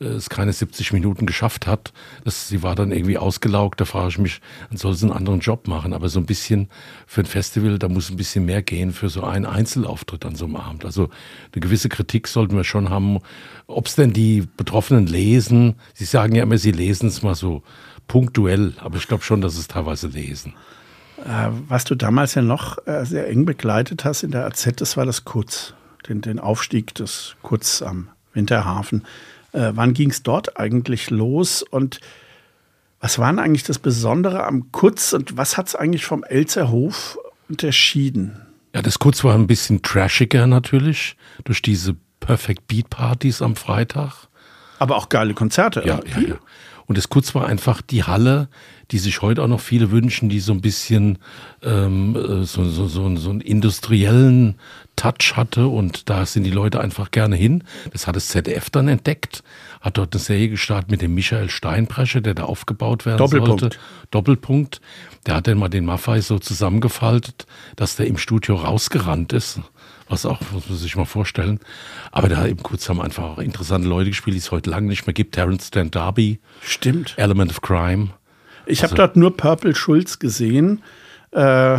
äh, es keine 70 Minuten geschafft hat. Das, sie war dann irgendwie ausgelaugt. Da frage ich mich, dann soll sie einen anderen Job machen. Aber so ein bisschen für ein Festival, da muss ein bisschen mehr gehen für so einen Einzelauftritt an so einem Abend. Also eine gewisse Kritik sollten wir schon haben. Ob es denn die Betroffenen lesen, sie sagen ja immer, sie lesen es mal so punktuell, aber ich glaube schon, dass es teilweise lesen. Äh, was du damals ja noch äh, sehr eng begleitet hast in der AZ, das war das Kurz, den, den Aufstieg des Kurz am Winterhafen. Äh, wann ging es dort eigentlich los und was war denn eigentlich das Besondere am Kurz und was hat es eigentlich vom Elzerhof unterschieden? Ja, das Kurz war ein bisschen trashiger natürlich durch diese Perfect Beat Partys am Freitag. Aber auch geile Konzerte. Ja, ja, ja. Und das Kurz war einfach die Halle, die sich heute auch noch viele wünschen, die so ein bisschen ähm, äh, so, so, so, so einen industriellen Touch hatte. Und da sind die Leute einfach gerne hin. Das hat das ZDF dann entdeckt, hat dort eine Serie gestartet mit dem Michael Steinbrecher, der da aufgebaut werden Doppelpunkt. sollte. Doppelpunkt. Der hat dann mal den Maffei so zusammengefaltet, dass der im Studio rausgerannt ist was auch, muss man sich mal vorstellen. Aber da eben kurz haben einfach auch interessante Leute gespielt, die es heute lange nicht mehr gibt. Terence Stan Darby. Stimmt. Element of Crime. Ich also, habe dort nur Purple Schulz gesehen. Äh,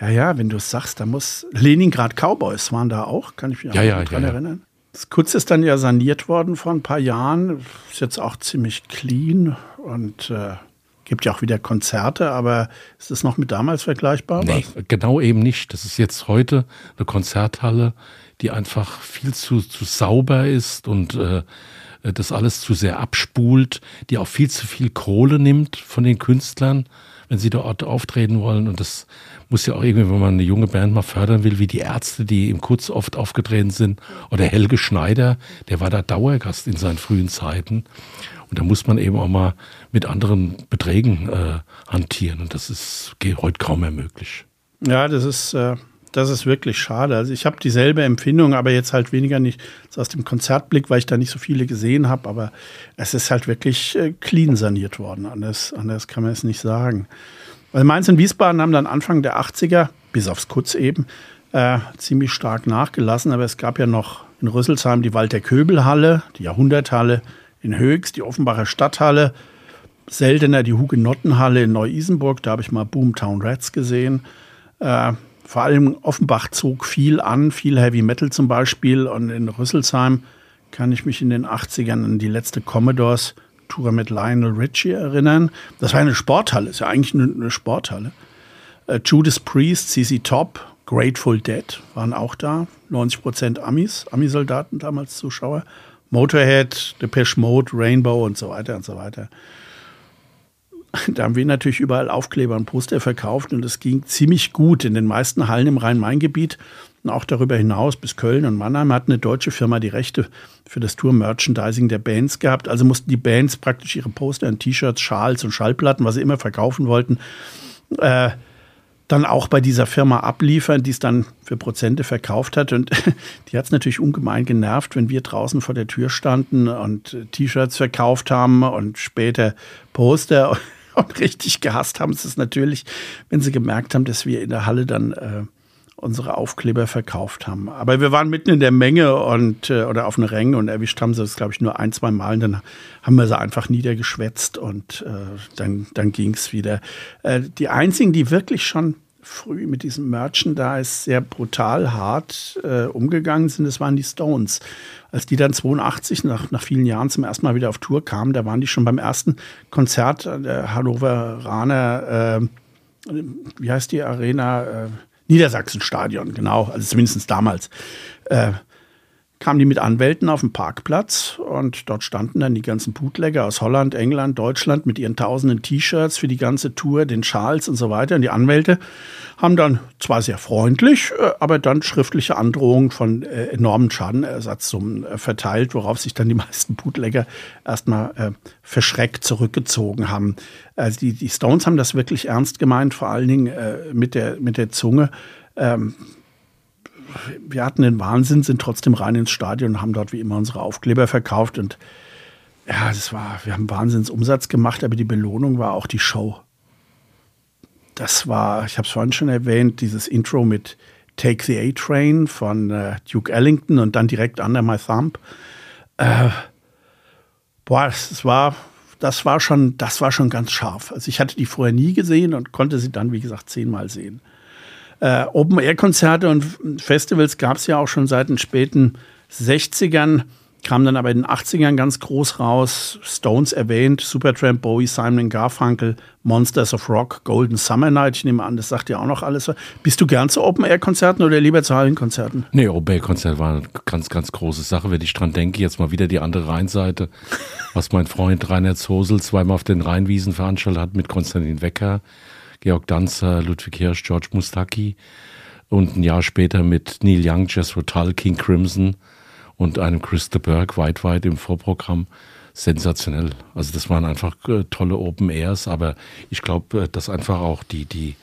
ja, ja, wenn du es sagst, da muss Leningrad Cowboys waren da auch, kann ich mich ja, ja, dran ja, erinnern. Das Kutz ist dann ja saniert worden vor ein paar Jahren. Ist jetzt auch ziemlich clean und äh, Gibt ja auch wieder Konzerte, aber ist das noch mit damals vergleichbar? Nee, genau eben nicht. Das ist jetzt heute eine Konzerthalle, die einfach viel zu, zu sauber ist und äh, das alles zu sehr abspult, die auch viel zu viel Kohle nimmt von den Künstlern, wenn sie dort auftreten wollen. Und das muss ja auch irgendwie, wenn man eine junge Band mal fördern will, wie die Ärzte, die im Kurz oft aufgetreten sind, oder Helge Schneider, der war da Dauergast in seinen frühen Zeiten. Und da muss man eben auch mal mit anderen Beträgen äh, hantieren. Und das ist heute kaum mehr möglich. Ja, das ist, äh, das ist wirklich schade. Also ich habe dieselbe Empfindung, aber jetzt halt weniger nicht aus dem Konzertblick, weil ich da nicht so viele gesehen habe. Aber es ist halt wirklich äh, clean saniert worden. Anders, anders kann man es nicht sagen. Weil Mainz und Wiesbaden haben dann Anfang der 80er, bis aufs Kutz eben, äh, ziemlich stark nachgelassen. Aber es gab ja noch in Rüsselsheim die Walter-Köbel-Halle, die Jahrhunderthalle, in Höchst, die Offenbacher Stadthalle, seltener die Hugenottenhalle in Neu-Isenburg, da habe ich mal Boomtown Rats gesehen. Äh, vor allem Offenbach zog viel an, viel Heavy Metal zum Beispiel. Und in Rüsselsheim kann ich mich in den 80ern an die letzte Commodores Tour mit Lionel Richie erinnern. Das war eine Sporthalle, ist ja eigentlich eine Sporthalle. Äh, Judas Priest, CC Top, Grateful Dead waren auch da. 90 Prozent Amis, Amisoldaten damals Zuschauer. Motorhead, Depeche Mode, Rainbow und so weiter und so weiter. Da haben wir natürlich überall Aufkleber und Poster verkauft und es ging ziemlich gut in den meisten Hallen im Rhein-Main-Gebiet und auch darüber hinaus bis Köln und Mannheim hat eine deutsche Firma die Rechte für das Tour-Merchandising der Bands gehabt. Also mussten die Bands praktisch ihre Poster und T-Shirts, Schals und Schallplatten, was sie immer verkaufen wollten, äh, dann auch bei dieser Firma abliefern, die es dann für Prozente verkauft hat. Und die hat es natürlich ungemein genervt, wenn wir draußen vor der Tür standen und T-Shirts verkauft haben und später Poster. Und richtig gehasst haben sie es natürlich, wenn sie gemerkt haben, dass wir in der Halle dann äh, unsere Aufkleber verkauft haben. Aber wir waren mitten in der Menge und äh, oder auf einer Ränge und erwischt haben sie das, glaube ich, nur ein, zwei Mal. Und dann haben wir sie einfach niedergeschwätzt und äh, dann, dann ging es wieder. Äh, die einzigen, die wirklich schon früh mit diesem Merchandise sehr brutal hart äh, umgegangen sind, das waren die Stones. Als die dann 82 nach, nach vielen Jahren zum ersten Mal wieder auf Tour kamen, da waren die schon beim ersten Konzert der Hannoveraner, äh, wie heißt die Arena? Äh, Niedersachsenstadion, genau, also zumindest damals. Äh, kamen die mit Anwälten auf den Parkplatz und dort standen dann die ganzen Bootlegger aus Holland, England, Deutschland mit ihren tausenden T-Shirts für die ganze Tour, den Schals und so weiter. Und die Anwälte haben dann zwar sehr freundlich, äh, aber dann schriftliche Androhungen von äh, enormen Schadenersatzsummen äh, verteilt, worauf sich dann die meisten Bootlegger erstmal äh, verschreckt zurückgezogen haben. Also die, die Stones haben das wirklich ernst gemeint, vor allen Dingen äh, mit, der, mit der Zunge. Ähm, wir hatten den Wahnsinn, sind trotzdem rein ins Stadion und haben dort wie immer unsere Aufkleber verkauft. Und ja, das war, wir haben Wahnsinnsumsatz gemacht, aber die Belohnung war auch die Show. das war, ich habe es vorhin schon erwähnt, dieses Intro mit Take the A-Train von äh, Duke Ellington und dann direkt Under My Thumb. Äh, boah, das war, das war schon, das war schon ganz scharf. Also ich hatte die vorher nie gesehen und konnte sie dann, wie gesagt, zehnmal sehen. Äh, Open-Air-Konzerte und Festivals gab es ja auch schon seit den späten 60ern kam dann aber in den 80ern ganz groß raus. Stones erwähnt, Supertramp, Bowie, Simon Garfunkel, Monsters of Rock, Golden Summer Night. Ich nehme an, das sagt ja auch noch alles. Bist du gern zu Open-Air-Konzerten oder lieber zu Hallenkonzerten? Nee, Open-Air-Konzert war eine ganz, ganz große Sache. Wenn ich dran denke, jetzt mal wieder die andere Rheinseite, was mein Freund Rainer Zosel zweimal auf den Rheinwiesen veranstaltet hat mit Konstantin Wecker, Georg Danzer, Ludwig Hirsch, George Mustaki und ein Jahr später mit Neil Young, Jess Rotal, King Crimson und einem Christa Burke weit, weit im Vorprogramm. Sensationell. Also das waren einfach äh, tolle Open Airs, aber ich glaube, äh, dass einfach auch die, die,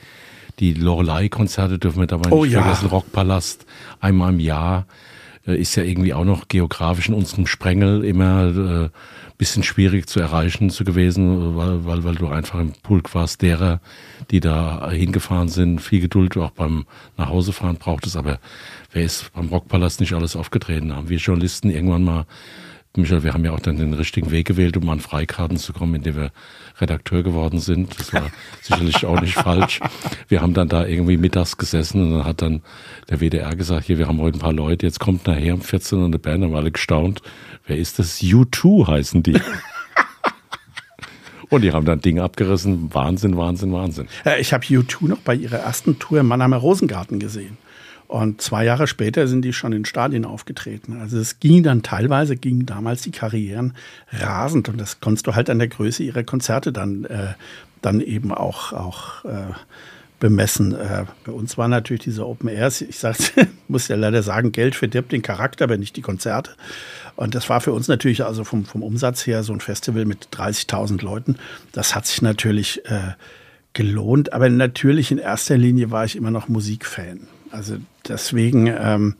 die Lorelei-Konzerte dürfen wir dabei oh, nicht ja. vergessen. Rockpalast einmal im Jahr äh, ist ja irgendwie auch noch geografisch in unserem Sprengel immer bisschen schwierig zu erreichen zu gewesen, weil, weil, weil du einfach im Pulk warst derer, die da hingefahren sind. Viel Geduld auch beim Nachhausefahren braucht es, aber wer ist beim Rockpalast nicht alles aufgetreten? Haben wir Journalisten irgendwann mal Michael, wir haben ja auch dann den richtigen Weg gewählt, um an Freikarten zu kommen, indem wir Redakteur geworden sind. Das war sicherlich auch nicht falsch. Wir haben dann da irgendwie mittags gesessen und dann hat dann der WDR gesagt, hier, wir haben heute ein paar Leute, jetzt kommt nachher um 14 Uhr eine Band, haben alle gestaunt. Wer ist das? U2 heißen die. Und die haben dann Ding abgerissen. Wahnsinn, Wahnsinn, Wahnsinn. Ich habe U2 noch bei ihrer ersten Tour im Mannheimer Rosengarten gesehen. Und zwei Jahre später sind die schon in Stadien aufgetreten. Also es ging dann teilweise, gingen damals die Karrieren rasend. Und das konntest du halt an der Größe ihrer Konzerte dann, äh, dann eben auch, auch äh, bemessen. Äh, bei uns waren natürlich diese Open Airs, ich sag's, muss ja leider sagen, Geld verdirbt den Charakter, aber nicht die Konzerte. Und das war für uns natürlich also vom, vom Umsatz her so ein Festival mit 30.000 Leuten. Das hat sich natürlich äh, gelohnt. Aber natürlich in erster Linie war ich immer noch Musikfan. Also deswegen, ähm,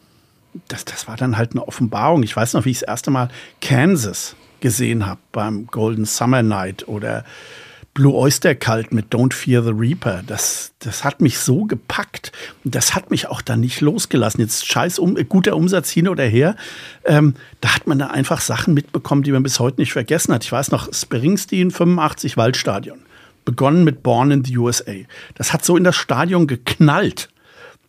das, das war dann halt eine Offenbarung. Ich weiß noch, wie ich das erste Mal Kansas gesehen habe beim Golden Summer Night oder Blue Oyster Cult mit Don't Fear the Reaper. Das, das hat mich so gepackt. Und das hat mich auch dann nicht losgelassen. Jetzt scheiß um, guter Umsatz hin oder her. Ähm, da hat man da einfach Sachen mitbekommen, die man bis heute nicht vergessen hat. Ich weiß noch, Springsteen 85 Waldstadion. Begonnen mit Born in the USA. Das hat so in das Stadion geknallt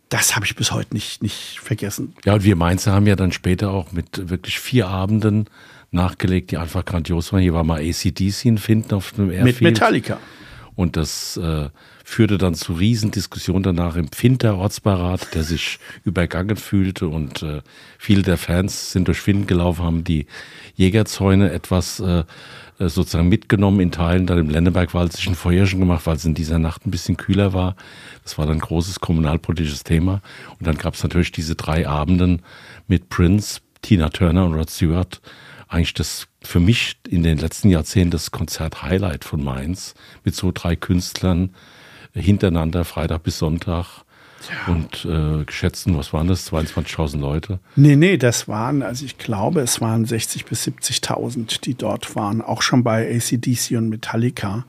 das habe ich bis heute nicht, nicht vergessen. Ja, und wir Mainzer haben ja dann später auch mit wirklich vier Abenden nachgelegt, die einfach grandios waren. Hier war mal ACDC in Finden auf dem Airfield. Mit Metallica. Und das äh, führte dann zu Riesendiskussionen danach im Finter Ortsbeirat, der sich übergangen fühlte und äh, viele der Fans sind durch Finden gelaufen, haben die Jägerzäune etwas äh, äh, sozusagen mitgenommen in Teilen. Dann im Lennebergwald sich ein Feuerchen gemacht, weil es in dieser Nacht ein bisschen kühler war. Das war dann ein großes kommunalpolitisches Thema. Und dann gab es natürlich diese drei Abenden mit Prince, Tina Turner und Rod Stewart. Eigentlich das für mich in den letzten Jahrzehnten das Konzert-Highlight von Mainz mit so drei Künstlern hintereinander, Freitag bis Sonntag Und äh, geschätzten, was waren das, 22.000 Leute? Nee, nee, das waren, also ich glaube, es waren 60.000 bis 70.000, die dort waren, auch schon bei ACDC und Metallica.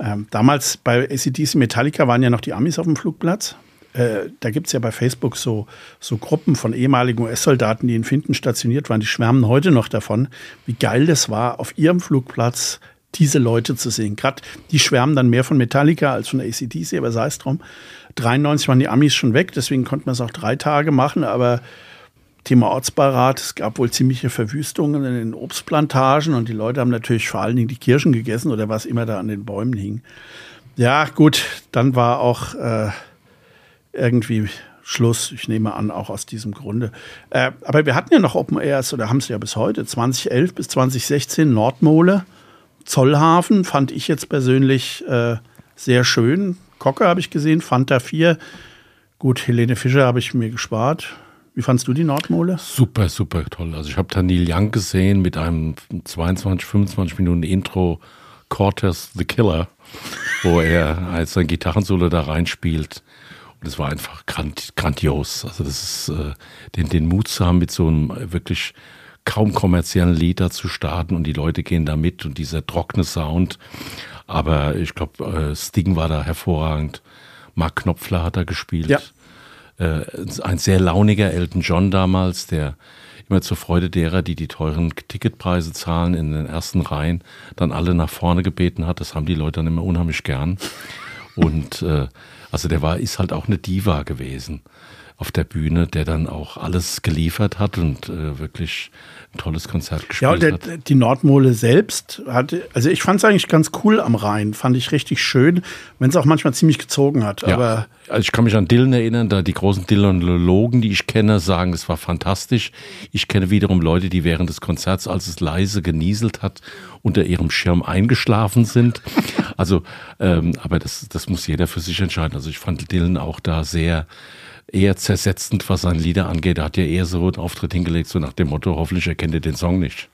Ähm, damals bei ACDC Metallica waren ja noch die Amis auf dem Flugplatz. Äh, da gibt es ja bei Facebook so, so Gruppen von ehemaligen US-Soldaten, die in Finden stationiert waren, die schwärmen heute noch davon, wie geil das war, auf ihrem Flugplatz diese Leute zu sehen. Gerade die schwärmen dann mehr von Metallica als von ACDC, aber sei es drum. 93 waren die Amis schon weg, deswegen konnten wir es auch drei Tage machen, aber Thema Ortsbeirat, es gab wohl ziemliche Verwüstungen in den Obstplantagen und die Leute haben natürlich vor allen Dingen die Kirschen gegessen oder was immer da an den Bäumen hing. Ja, gut, dann war auch äh, irgendwie Schluss. Ich nehme an, auch aus diesem Grunde. Äh, aber wir hatten ja noch Open Airs oder haben es ja bis heute, 2011 bis 2016 Nordmole. Zollhafen fand ich jetzt persönlich äh, sehr schön. Kocke habe ich gesehen, Fanta 4. Gut, Helene Fischer habe ich mir gespart. Wie fandst du die Nordmole? Super, super toll. Also ich habe da Neil Young gesehen mit einem 22, 25 Minuten Intro Cortez the Killer, wo er als sein Gitarrensolo da reinspielt. Und es war einfach grandios. Also das ist äh, den, den Mut zu haben, mit so einem wirklich kaum kommerziellen Lieder zu starten und die Leute gehen da mit und dieser trockene Sound. Aber ich glaube, äh, Sting war da hervorragend. Mark Knopfler hat da gespielt. Ja. Äh, ein sehr launiger Elton John damals, der immer zur Freude derer, die die teuren Ticketpreise zahlen, in den ersten Reihen dann alle nach vorne gebeten hat. Das haben die Leute dann immer unheimlich gern. Und äh, also der war, ist halt auch eine Diva gewesen auf der Bühne, der dann auch alles geliefert hat und äh, wirklich ein tolles Konzert gespielt ja, der, hat. Die Nordmole selbst hatte, also ich fand es eigentlich ganz cool am Rhein, fand ich richtig schön, wenn es auch manchmal ziemlich gezogen hat. Ja, aber also ich kann mich an Dillen erinnern, da die großen Dillanologen, die ich kenne, sagen, es war fantastisch. Ich kenne wiederum Leute, die während des Konzerts, als es leise genieselt hat, unter ihrem Schirm eingeschlafen sind. Also, ähm, aber das, das muss jeder für sich entscheiden. Also ich fand Dillen auch da sehr eher zersetzend, was seine Lieder angeht. Er hat ja eher so einen Auftritt hingelegt, so nach dem Motto, hoffentlich erkennt ihr den Song nicht.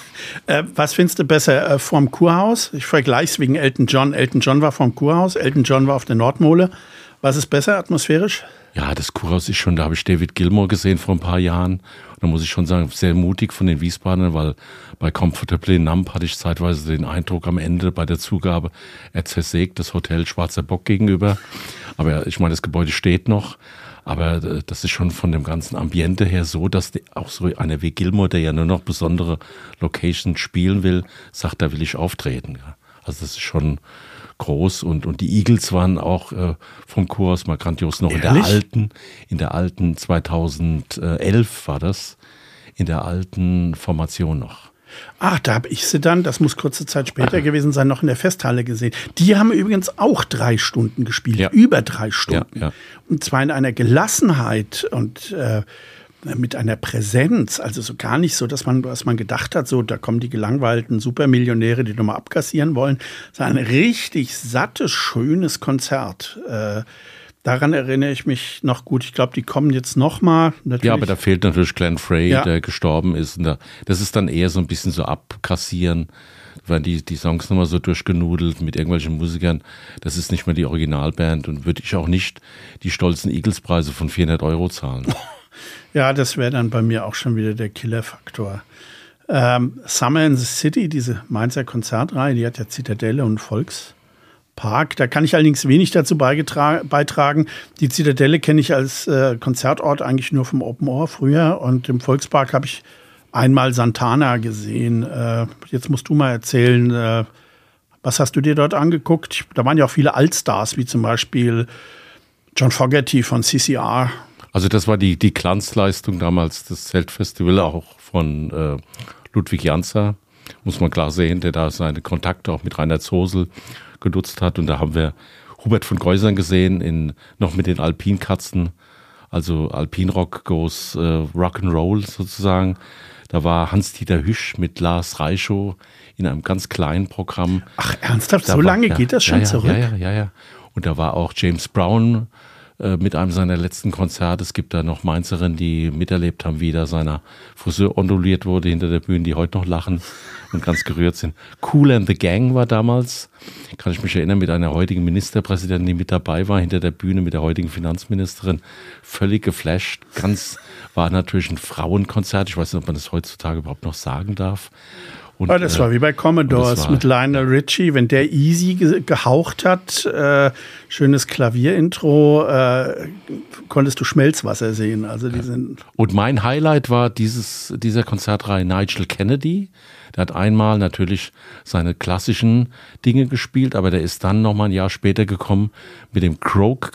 äh, was findest du besser äh, vorm Kurhaus? Ich vergleiche es wegen Elton John. Elton John war vorm Kurhaus, Elton John war auf der Nordmole. Was ist besser atmosphärisch? Ja, das Kurhaus ist schon, da habe ich David Gilmore gesehen vor ein paar Jahren. Und da muss ich schon sagen, sehr mutig von den Wiesbadenern, weil bei Comfortably Numb hatte ich zeitweise den Eindruck am Ende bei der Zugabe, er zersägt das Hotel Schwarzer Bock gegenüber. Aber ich meine, das Gebäude steht noch. Aber äh, das ist schon von dem ganzen Ambiente her so, dass auch so einer wie Gilmore, der ja nur noch besondere Locations spielen will, sagt, da will ich auftreten. Also das ist schon groß und, und die Eagles waren auch äh, vom Kurs mal grandios noch Ehrlich? in der alten, in der alten 2011 war das, in der alten Formation noch. Ach, da habe ich sie dann, das muss kurze Zeit später gewesen sein, noch in der Festhalle gesehen. Die haben übrigens auch drei Stunden gespielt, ja. über drei Stunden. Ja, ja. Und zwar in einer Gelassenheit und äh, mit einer Präsenz, also so gar nicht so, dass man, was man gedacht hat, so da kommen die gelangweilten Supermillionäre, die nochmal abkassieren wollen, sondern ein richtig sattes, schönes Konzert. Äh, Daran erinnere ich mich noch gut. Ich glaube, die kommen jetzt noch mal. Ja, aber da fehlt natürlich Glenn Frey, ja. der gestorben ist. Da, das ist dann eher so ein bisschen so abkassieren, weil die, die Songs nochmal so durchgenudelt mit irgendwelchen Musikern. Das ist nicht mehr die Originalband und würde ich auch nicht die stolzen Eagles-Preise von 400 Euro zahlen. Ja, das wäre dann bei mir auch schon wieder der Killer-Faktor. Ähm, Summer in the City, diese Mainzer Konzertreihe, die hat ja Zitadelle und Volks. Park. Da kann ich allerdings wenig dazu beitragen. Die Zitadelle kenne ich als äh, Konzertort eigentlich nur vom Open Ohr früher und im Volkspark habe ich einmal Santana gesehen. Äh, jetzt musst du mal erzählen, äh, was hast du dir dort angeguckt? Da waren ja auch viele Altstars, wie zum Beispiel John Fogerty von CCR. Also das war die, die Glanzleistung damals, das Zeltfestival auch von äh, Ludwig Janzer, muss man klar sehen, der da seine Kontakte auch mit Rainer Zosel genutzt hat. Und da haben wir Hubert von Geusern gesehen, in, noch mit den Alpinkatzen, also Alpinrock goes äh, Rock'n'Roll sozusagen. Da war Hans-Dieter Hüsch mit Lars Reichow in einem ganz kleinen Programm. Ach, ernsthaft? Da so war, lange ja, geht das schon ja, ja, zurück? Ja, ja, ja, ja. Und da war auch James Brown äh, mit einem seiner letzten Konzerte. Es gibt da noch Mainzerinnen, die miterlebt haben, wie da seiner Friseur onduliert wurde hinter der Bühne, die heute noch lachen und ganz gerührt sind. Cool and the Gang war damals, kann ich mich erinnern, mit einer heutigen Ministerpräsidentin, die mit dabei war, hinter der Bühne mit der heutigen Finanzministerin. Völlig geflasht. Ganz, war natürlich ein Frauenkonzert. Ich weiß nicht, ob man das heutzutage überhaupt noch sagen darf. Und, ja, das war wie bei Commodores war, mit Lionel Richie, wenn der easy ge gehaucht hat, äh, schönes Klavierintro, äh, konntest du Schmelzwasser sehen. Also die sind Und mein Highlight war dieses, dieser Konzertreihe Nigel Kennedy. Der hat einmal natürlich seine klassischen Dinge gespielt, aber der ist dann nochmal ein Jahr später gekommen mit dem Croak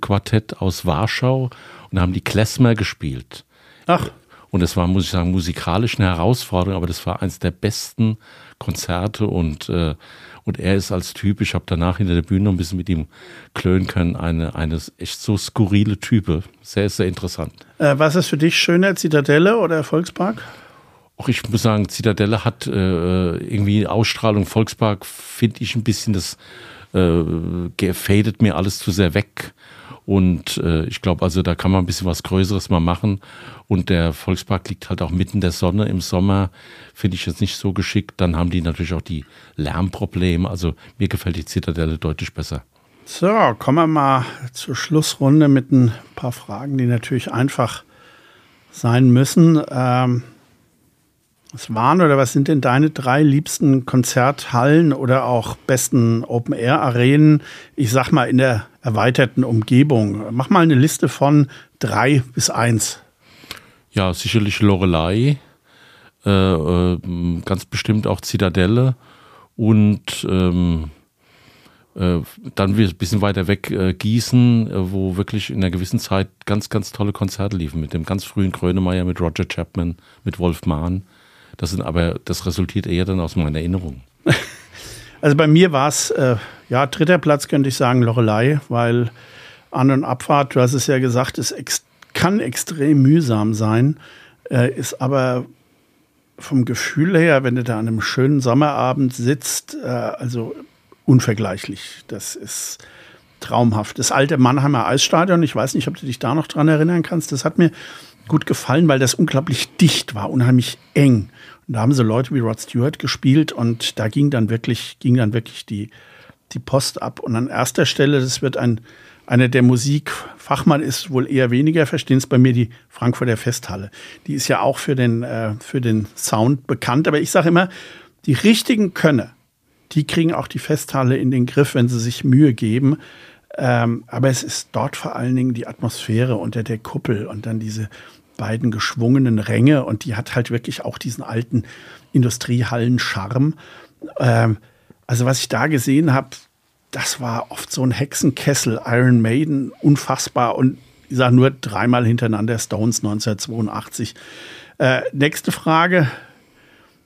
Quartett aus Warschau und haben die Klezmer gespielt. Ach. Und es war, muss ich sagen, musikalisch eine Herausforderung, aber das war eines der besten Konzerte und, äh, und er ist als Typ, ich habe danach hinter der Bühne noch ein bisschen mit ihm klönen können, eine, eine echt so skurrile Type. Sehr, sehr interessant. Äh, was ist für dich schöner, Zitadelle oder Volkspark? Auch ich muss sagen, Zitadelle hat äh, irgendwie Ausstrahlung. Volkspark finde ich ein bisschen, das äh, fadet mir alles zu sehr weg. Und äh, ich glaube, also da kann man ein bisschen was Größeres mal machen. Und der Volkspark liegt halt auch mitten der Sonne im Sommer. Finde ich jetzt nicht so geschickt. Dann haben die natürlich auch die Lärmprobleme. Also mir gefällt die Zitadelle deutlich besser. So, kommen wir mal zur Schlussrunde mit ein paar Fragen, die natürlich einfach sein müssen. Ähm, was waren oder was sind denn deine drei liebsten Konzerthallen oder auch besten Open-Air-Arenen? Ich sag mal in der erweiterten Umgebung. Mach mal eine Liste von drei bis eins. Ja, sicherlich Lorelei, äh, äh, ganz bestimmt auch Zitadelle und ähm, äh, dann ein bisschen weiter weg äh, Gießen, äh, wo wirklich in einer gewissen Zeit ganz, ganz tolle Konzerte liefen. Mit dem ganz frühen Grönemeyer, mit Roger Chapman, mit Wolf Mahn. Das sind aber, das resultiert eher dann aus meiner Erinnerung. Also bei mir war es, äh, ja, dritter Platz könnte ich sagen, Lorelei, weil An- und Abfahrt, du hast es ja gesagt, es ex kann extrem mühsam sein, äh, ist aber vom Gefühl her, wenn du da an einem schönen Sommerabend sitzt, äh, also unvergleichlich. Das ist traumhaft. Das alte Mannheimer Eisstadion, ich weiß nicht, ob du dich da noch dran erinnern kannst, das hat mir gut gefallen, weil das unglaublich dicht war, unheimlich eng. Und da haben so Leute wie Rod Stewart gespielt und da ging dann wirklich, ging dann wirklich die, die Post ab. Und an erster Stelle, das wird ein, einer der Musikfachmann ist wohl eher weniger verstehen es bei mir die Frankfurter Festhalle. Die ist ja auch für den, äh, für den Sound bekannt. Aber ich sage immer, die richtigen Könner, die kriegen auch die Festhalle in den Griff, wenn sie sich Mühe geben. Ähm, aber es ist dort vor allen Dingen die Atmosphäre unter der Kuppel und dann diese beiden geschwungenen Ränge und die hat halt wirklich auch diesen alten Industriehallen-Charme. Ähm, also was ich da gesehen habe, das war oft so ein Hexenkessel, Iron Maiden, unfassbar und ich sage nur dreimal hintereinander Stones 1982. Äh, nächste Frage,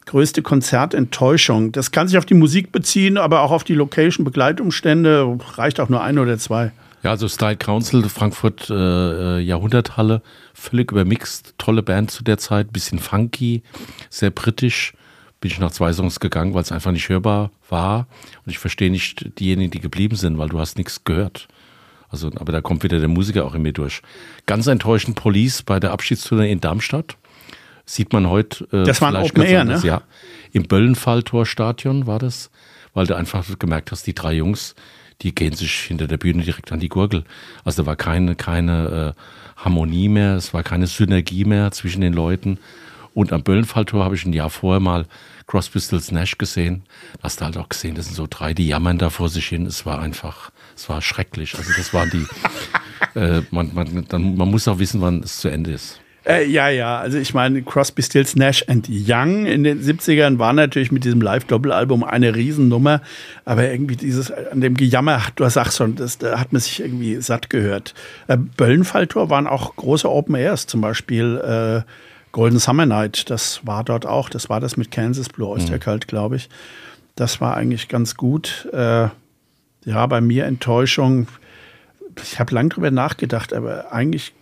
größte Konzertenttäuschung. Das kann sich auf die Musik beziehen, aber auch auf die Location, Begleitumstände. Reicht auch nur ein oder zwei. Ja, also Style Council, Frankfurt äh, äh, Jahrhunderthalle, völlig übermixt, tolle Band zu der Zeit, bisschen funky, sehr britisch. Bin ich nach zwei Songs gegangen, weil es einfach nicht hörbar war. Und ich verstehe nicht diejenigen, die geblieben sind, weil du hast nichts gehört. Also, aber da kommt wieder der Musiker auch in mir durch. Ganz enttäuschend Police bei der Abschiedstournee in Darmstadt. Sieht man heute. Äh, das war ein Open Air, ne? Ja. Im Böllenfalltorstadion war das, weil du einfach gemerkt hast, die drei Jungs, die gehen sich hinter der Bühne direkt an die Gurgel. Also da war keine, keine äh, Harmonie mehr, es war keine Synergie mehr zwischen den Leuten. Und am Böllenfalltor habe ich ein Jahr vorher mal Cross Pistols Nash gesehen. Hast du halt auch gesehen, das sind so drei, die jammern da vor sich hin. Es war einfach, es war schrecklich. Also das waren die, äh, man, man, dann, man muss auch wissen, wann es zu Ende ist. Äh, ja, ja, also ich meine, Crosby, Stills, Nash and Young in den 70ern war natürlich mit diesem Live-Doppelalbum eine Riesennummer, aber irgendwie dieses, an dem Gejammer, du sagst schon, das, da hat man sich irgendwie satt gehört. Äh, Böllenfalltor waren auch große Open Airs, zum Beispiel äh, Golden Summer Night, das war dort auch, das war das mit Kansas Blue Oyster mhm. Glaube ich. Das war eigentlich ganz gut. Äh, ja, bei mir Enttäuschung. Ich habe lange drüber nachgedacht, aber eigentlich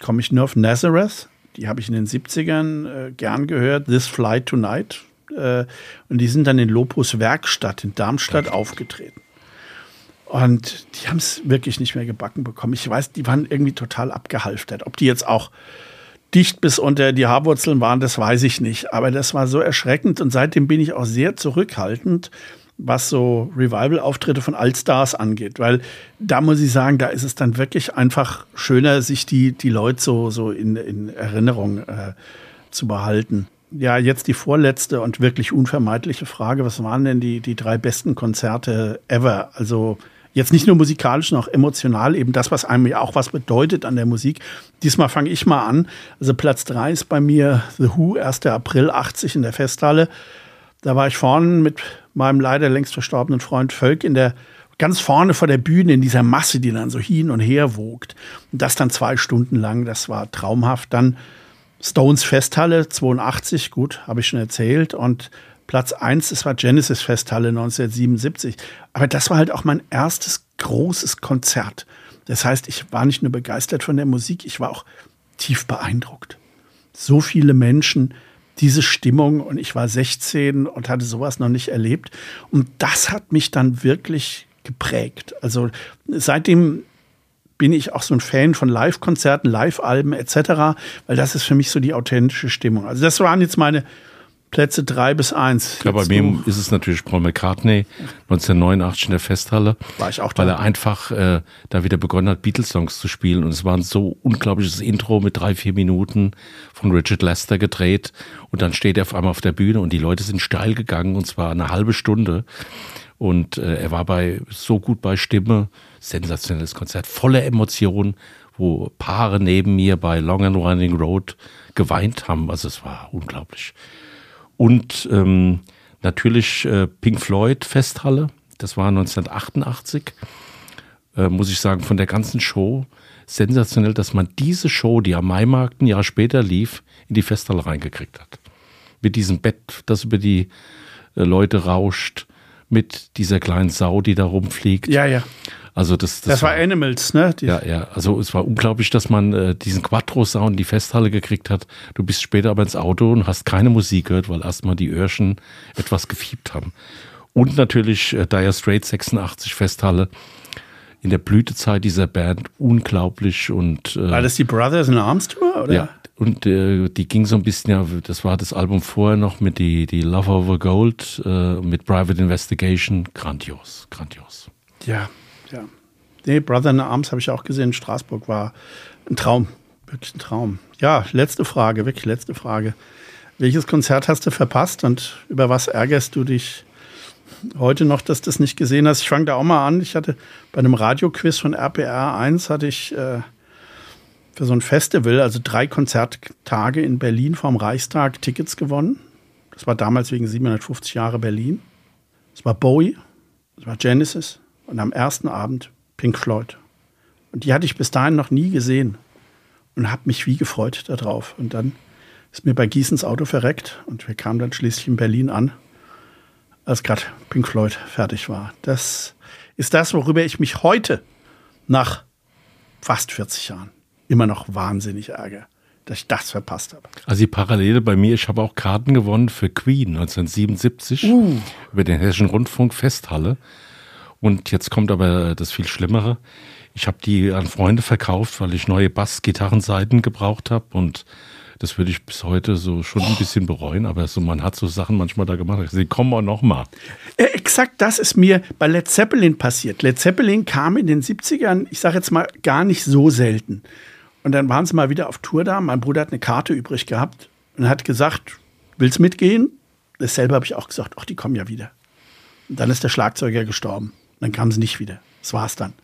komme ich nur auf Nazareth. Die habe ich in den 70ern äh, gern gehört. This Flight Tonight. Äh, und die sind dann in Lopus Werkstatt in Darmstadt aufgetreten. Und die haben es wirklich nicht mehr gebacken bekommen. Ich weiß, die waren irgendwie total abgehalftert. Ob die jetzt auch dicht bis unter die Haarwurzeln waren, das weiß ich nicht. Aber das war so erschreckend und seitdem bin ich auch sehr zurückhaltend was so Revival-Auftritte von Allstars angeht. Weil da muss ich sagen, da ist es dann wirklich einfach schöner, sich die, die Leute so, so in, in Erinnerung äh, zu behalten. Ja, jetzt die vorletzte und wirklich unvermeidliche Frage. Was waren denn die, die drei besten Konzerte ever? Also jetzt nicht nur musikalisch, noch emotional, eben das, was einem ja auch was bedeutet an der Musik. Diesmal fange ich mal an. Also Platz drei ist bei mir The Who, 1. April 80 in der Festhalle. Da war ich vorne mit meinem leider längst verstorbenen Freund Völk in der ganz vorne vor der Bühne in dieser Masse, die dann so hin und her wogt. Und das dann zwei Stunden lang, das war traumhaft. Dann Stones Festhalle 82, gut, habe ich schon erzählt. Und Platz 1, das war Genesis Festhalle 1977. Aber das war halt auch mein erstes großes Konzert. Das heißt, ich war nicht nur begeistert von der Musik, ich war auch tief beeindruckt. So viele Menschen, diese Stimmung und ich war 16 und hatte sowas noch nicht erlebt. Und das hat mich dann wirklich geprägt. Also seitdem bin ich auch so ein Fan von Live-Konzerten, Live-Alben etc., weil das ist für mich so die authentische Stimmung. Also das waren jetzt meine Plätze drei bis eins. Ja, bei mir ist es natürlich Paul McCartney, 1989 in der Festhalle. War ich auch da. Weil er einfach äh, da wieder begonnen hat, Beatles-Songs zu spielen. Und es war ein so unglaubliches Intro mit drei, vier Minuten von Richard Lester gedreht. Und dann steht er auf einmal auf der Bühne und die Leute sind steil gegangen und zwar eine halbe Stunde. Und äh, er war bei so gut bei Stimme, sensationelles Konzert, voller Emotionen, wo Paare neben mir bei Long and Winding Road geweint haben. Also es war unglaublich. Und ähm, natürlich äh, Pink Floyd Festhalle, das war 1988, äh, muss ich sagen, von der ganzen Show sensationell, dass man diese Show, die am Maimarkt ein Jahr später lief, in die Festhalle reingekriegt hat. Mit diesem Bett, das über die äh, Leute rauscht, mit dieser kleinen Sau, die da rumfliegt. Ja, ja. Also das, das, das war, war, Animals, ne? Die ja, ja. Also es war unglaublich, dass man äh, diesen Quattro-Sound in die Festhalle gekriegt hat. Du bist später aber ins Auto und hast keine Musik gehört, weil erstmal die Öhrchen etwas gefiebt haben. Und natürlich äh, Dire Straits 86 Festhalle in der Blütezeit dieser Band unglaublich und äh, war das die Brothers in Arms Tour oder? Ja, und äh, die ging so ein bisschen ja, das war das Album vorher noch mit die die Love Over Gold äh, mit Private Investigation, grandios, grandios. Ja, ja. Nee, Brother in Arms habe ich auch gesehen Straßburg, war ein Traum, wirklich ein Traum. Ja, letzte Frage, wirklich letzte Frage. Welches Konzert hast du verpasst und über was ärgerst du dich heute noch, dass du das nicht gesehen hast? Ich fange da auch mal an. Ich hatte bei einem Radioquiz von RPR 1 hatte ich äh, für so ein Festival, also drei Konzerttage in Berlin vom Reichstag Tickets gewonnen. Das war damals wegen 750 Jahre Berlin. Es war Bowie, es war Genesis, und am ersten Abend Pink Floyd. Und die hatte ich bis dahin noch nie gesehen und habe mich wie gefreut darauf. Und dann ist mir bei Gießens Auto verreckt und wir kamen dann schließlich in Berlin an, als gerade Pink Floyd fertig war. Das ist das, worüber ich mich heute nach fast 40 Jahren immer noch wahnsinnig ärgere, dass ich das verpasst habe. Also die Parallele bei mir, ich habe auch Karten gewonnen für Queen 1977 uh. über den Hessischen Rundfunk Festhalle. Und jetzt kommt aber das viel Schlimmere. Ich habe die an Freunde verkauft, weil ich neue Bass-Gitarrenseiten gebraucht habe und das würde ich bis heute so schon ein bisschen bereuen, aber so, man hat so Sachen manchmal da gemacht. Sie kommen auch noch mal. Äh, exakt das ist mir bei Led Zeppelin passiert. Led Zeppelin kam in den 70ern, ich sage jetzt mal, gar nicht so selten. Und dann waren sie mal wieder auf Tour da. Mein Bruder hat eine Karte übrig gehabt und hat gesagt, willst mitgehen? Dasselbe habe ich auch gesagt, ach, die kommen ja wieder. Und dann ist der Schlagzeuger gestorben. Dann kam sie nicht wieder. Das war's dann.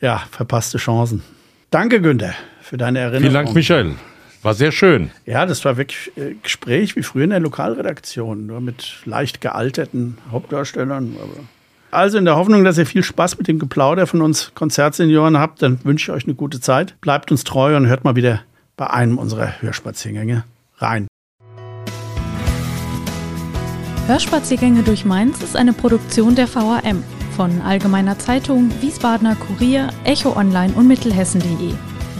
Ja, verpasste Chancen. Danke, Günther, für deine Erinnerung. Vielen Dank, Michael. War sehr schön. Ja, das war wirklich äh, Gespräch wie früher in der Lokalredaktion, nur mit leicht gealterten Hauptdarstellern. Also in der Hoffnung, dass ihr viel Spaß mit dem Geplauder von uns Konzertsenioren habt, dann wünsche ich euch eine gute Zeit. Bleibt uns treu und hört mal wieder bei einem unserer Hörspaziergänge rein. Hörspaziergänge durch Mainz ist eine Produktion der VAM von Allgemeiner Zeitung, Wiesbadener Kurier, Echo Online und Mittelhessen.de.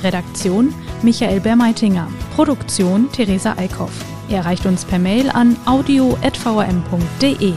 Redaktion Michael Bermeitinger. Produktion Theresa Eickhoff. Er erreicht uns per Mail an audio.vm.de.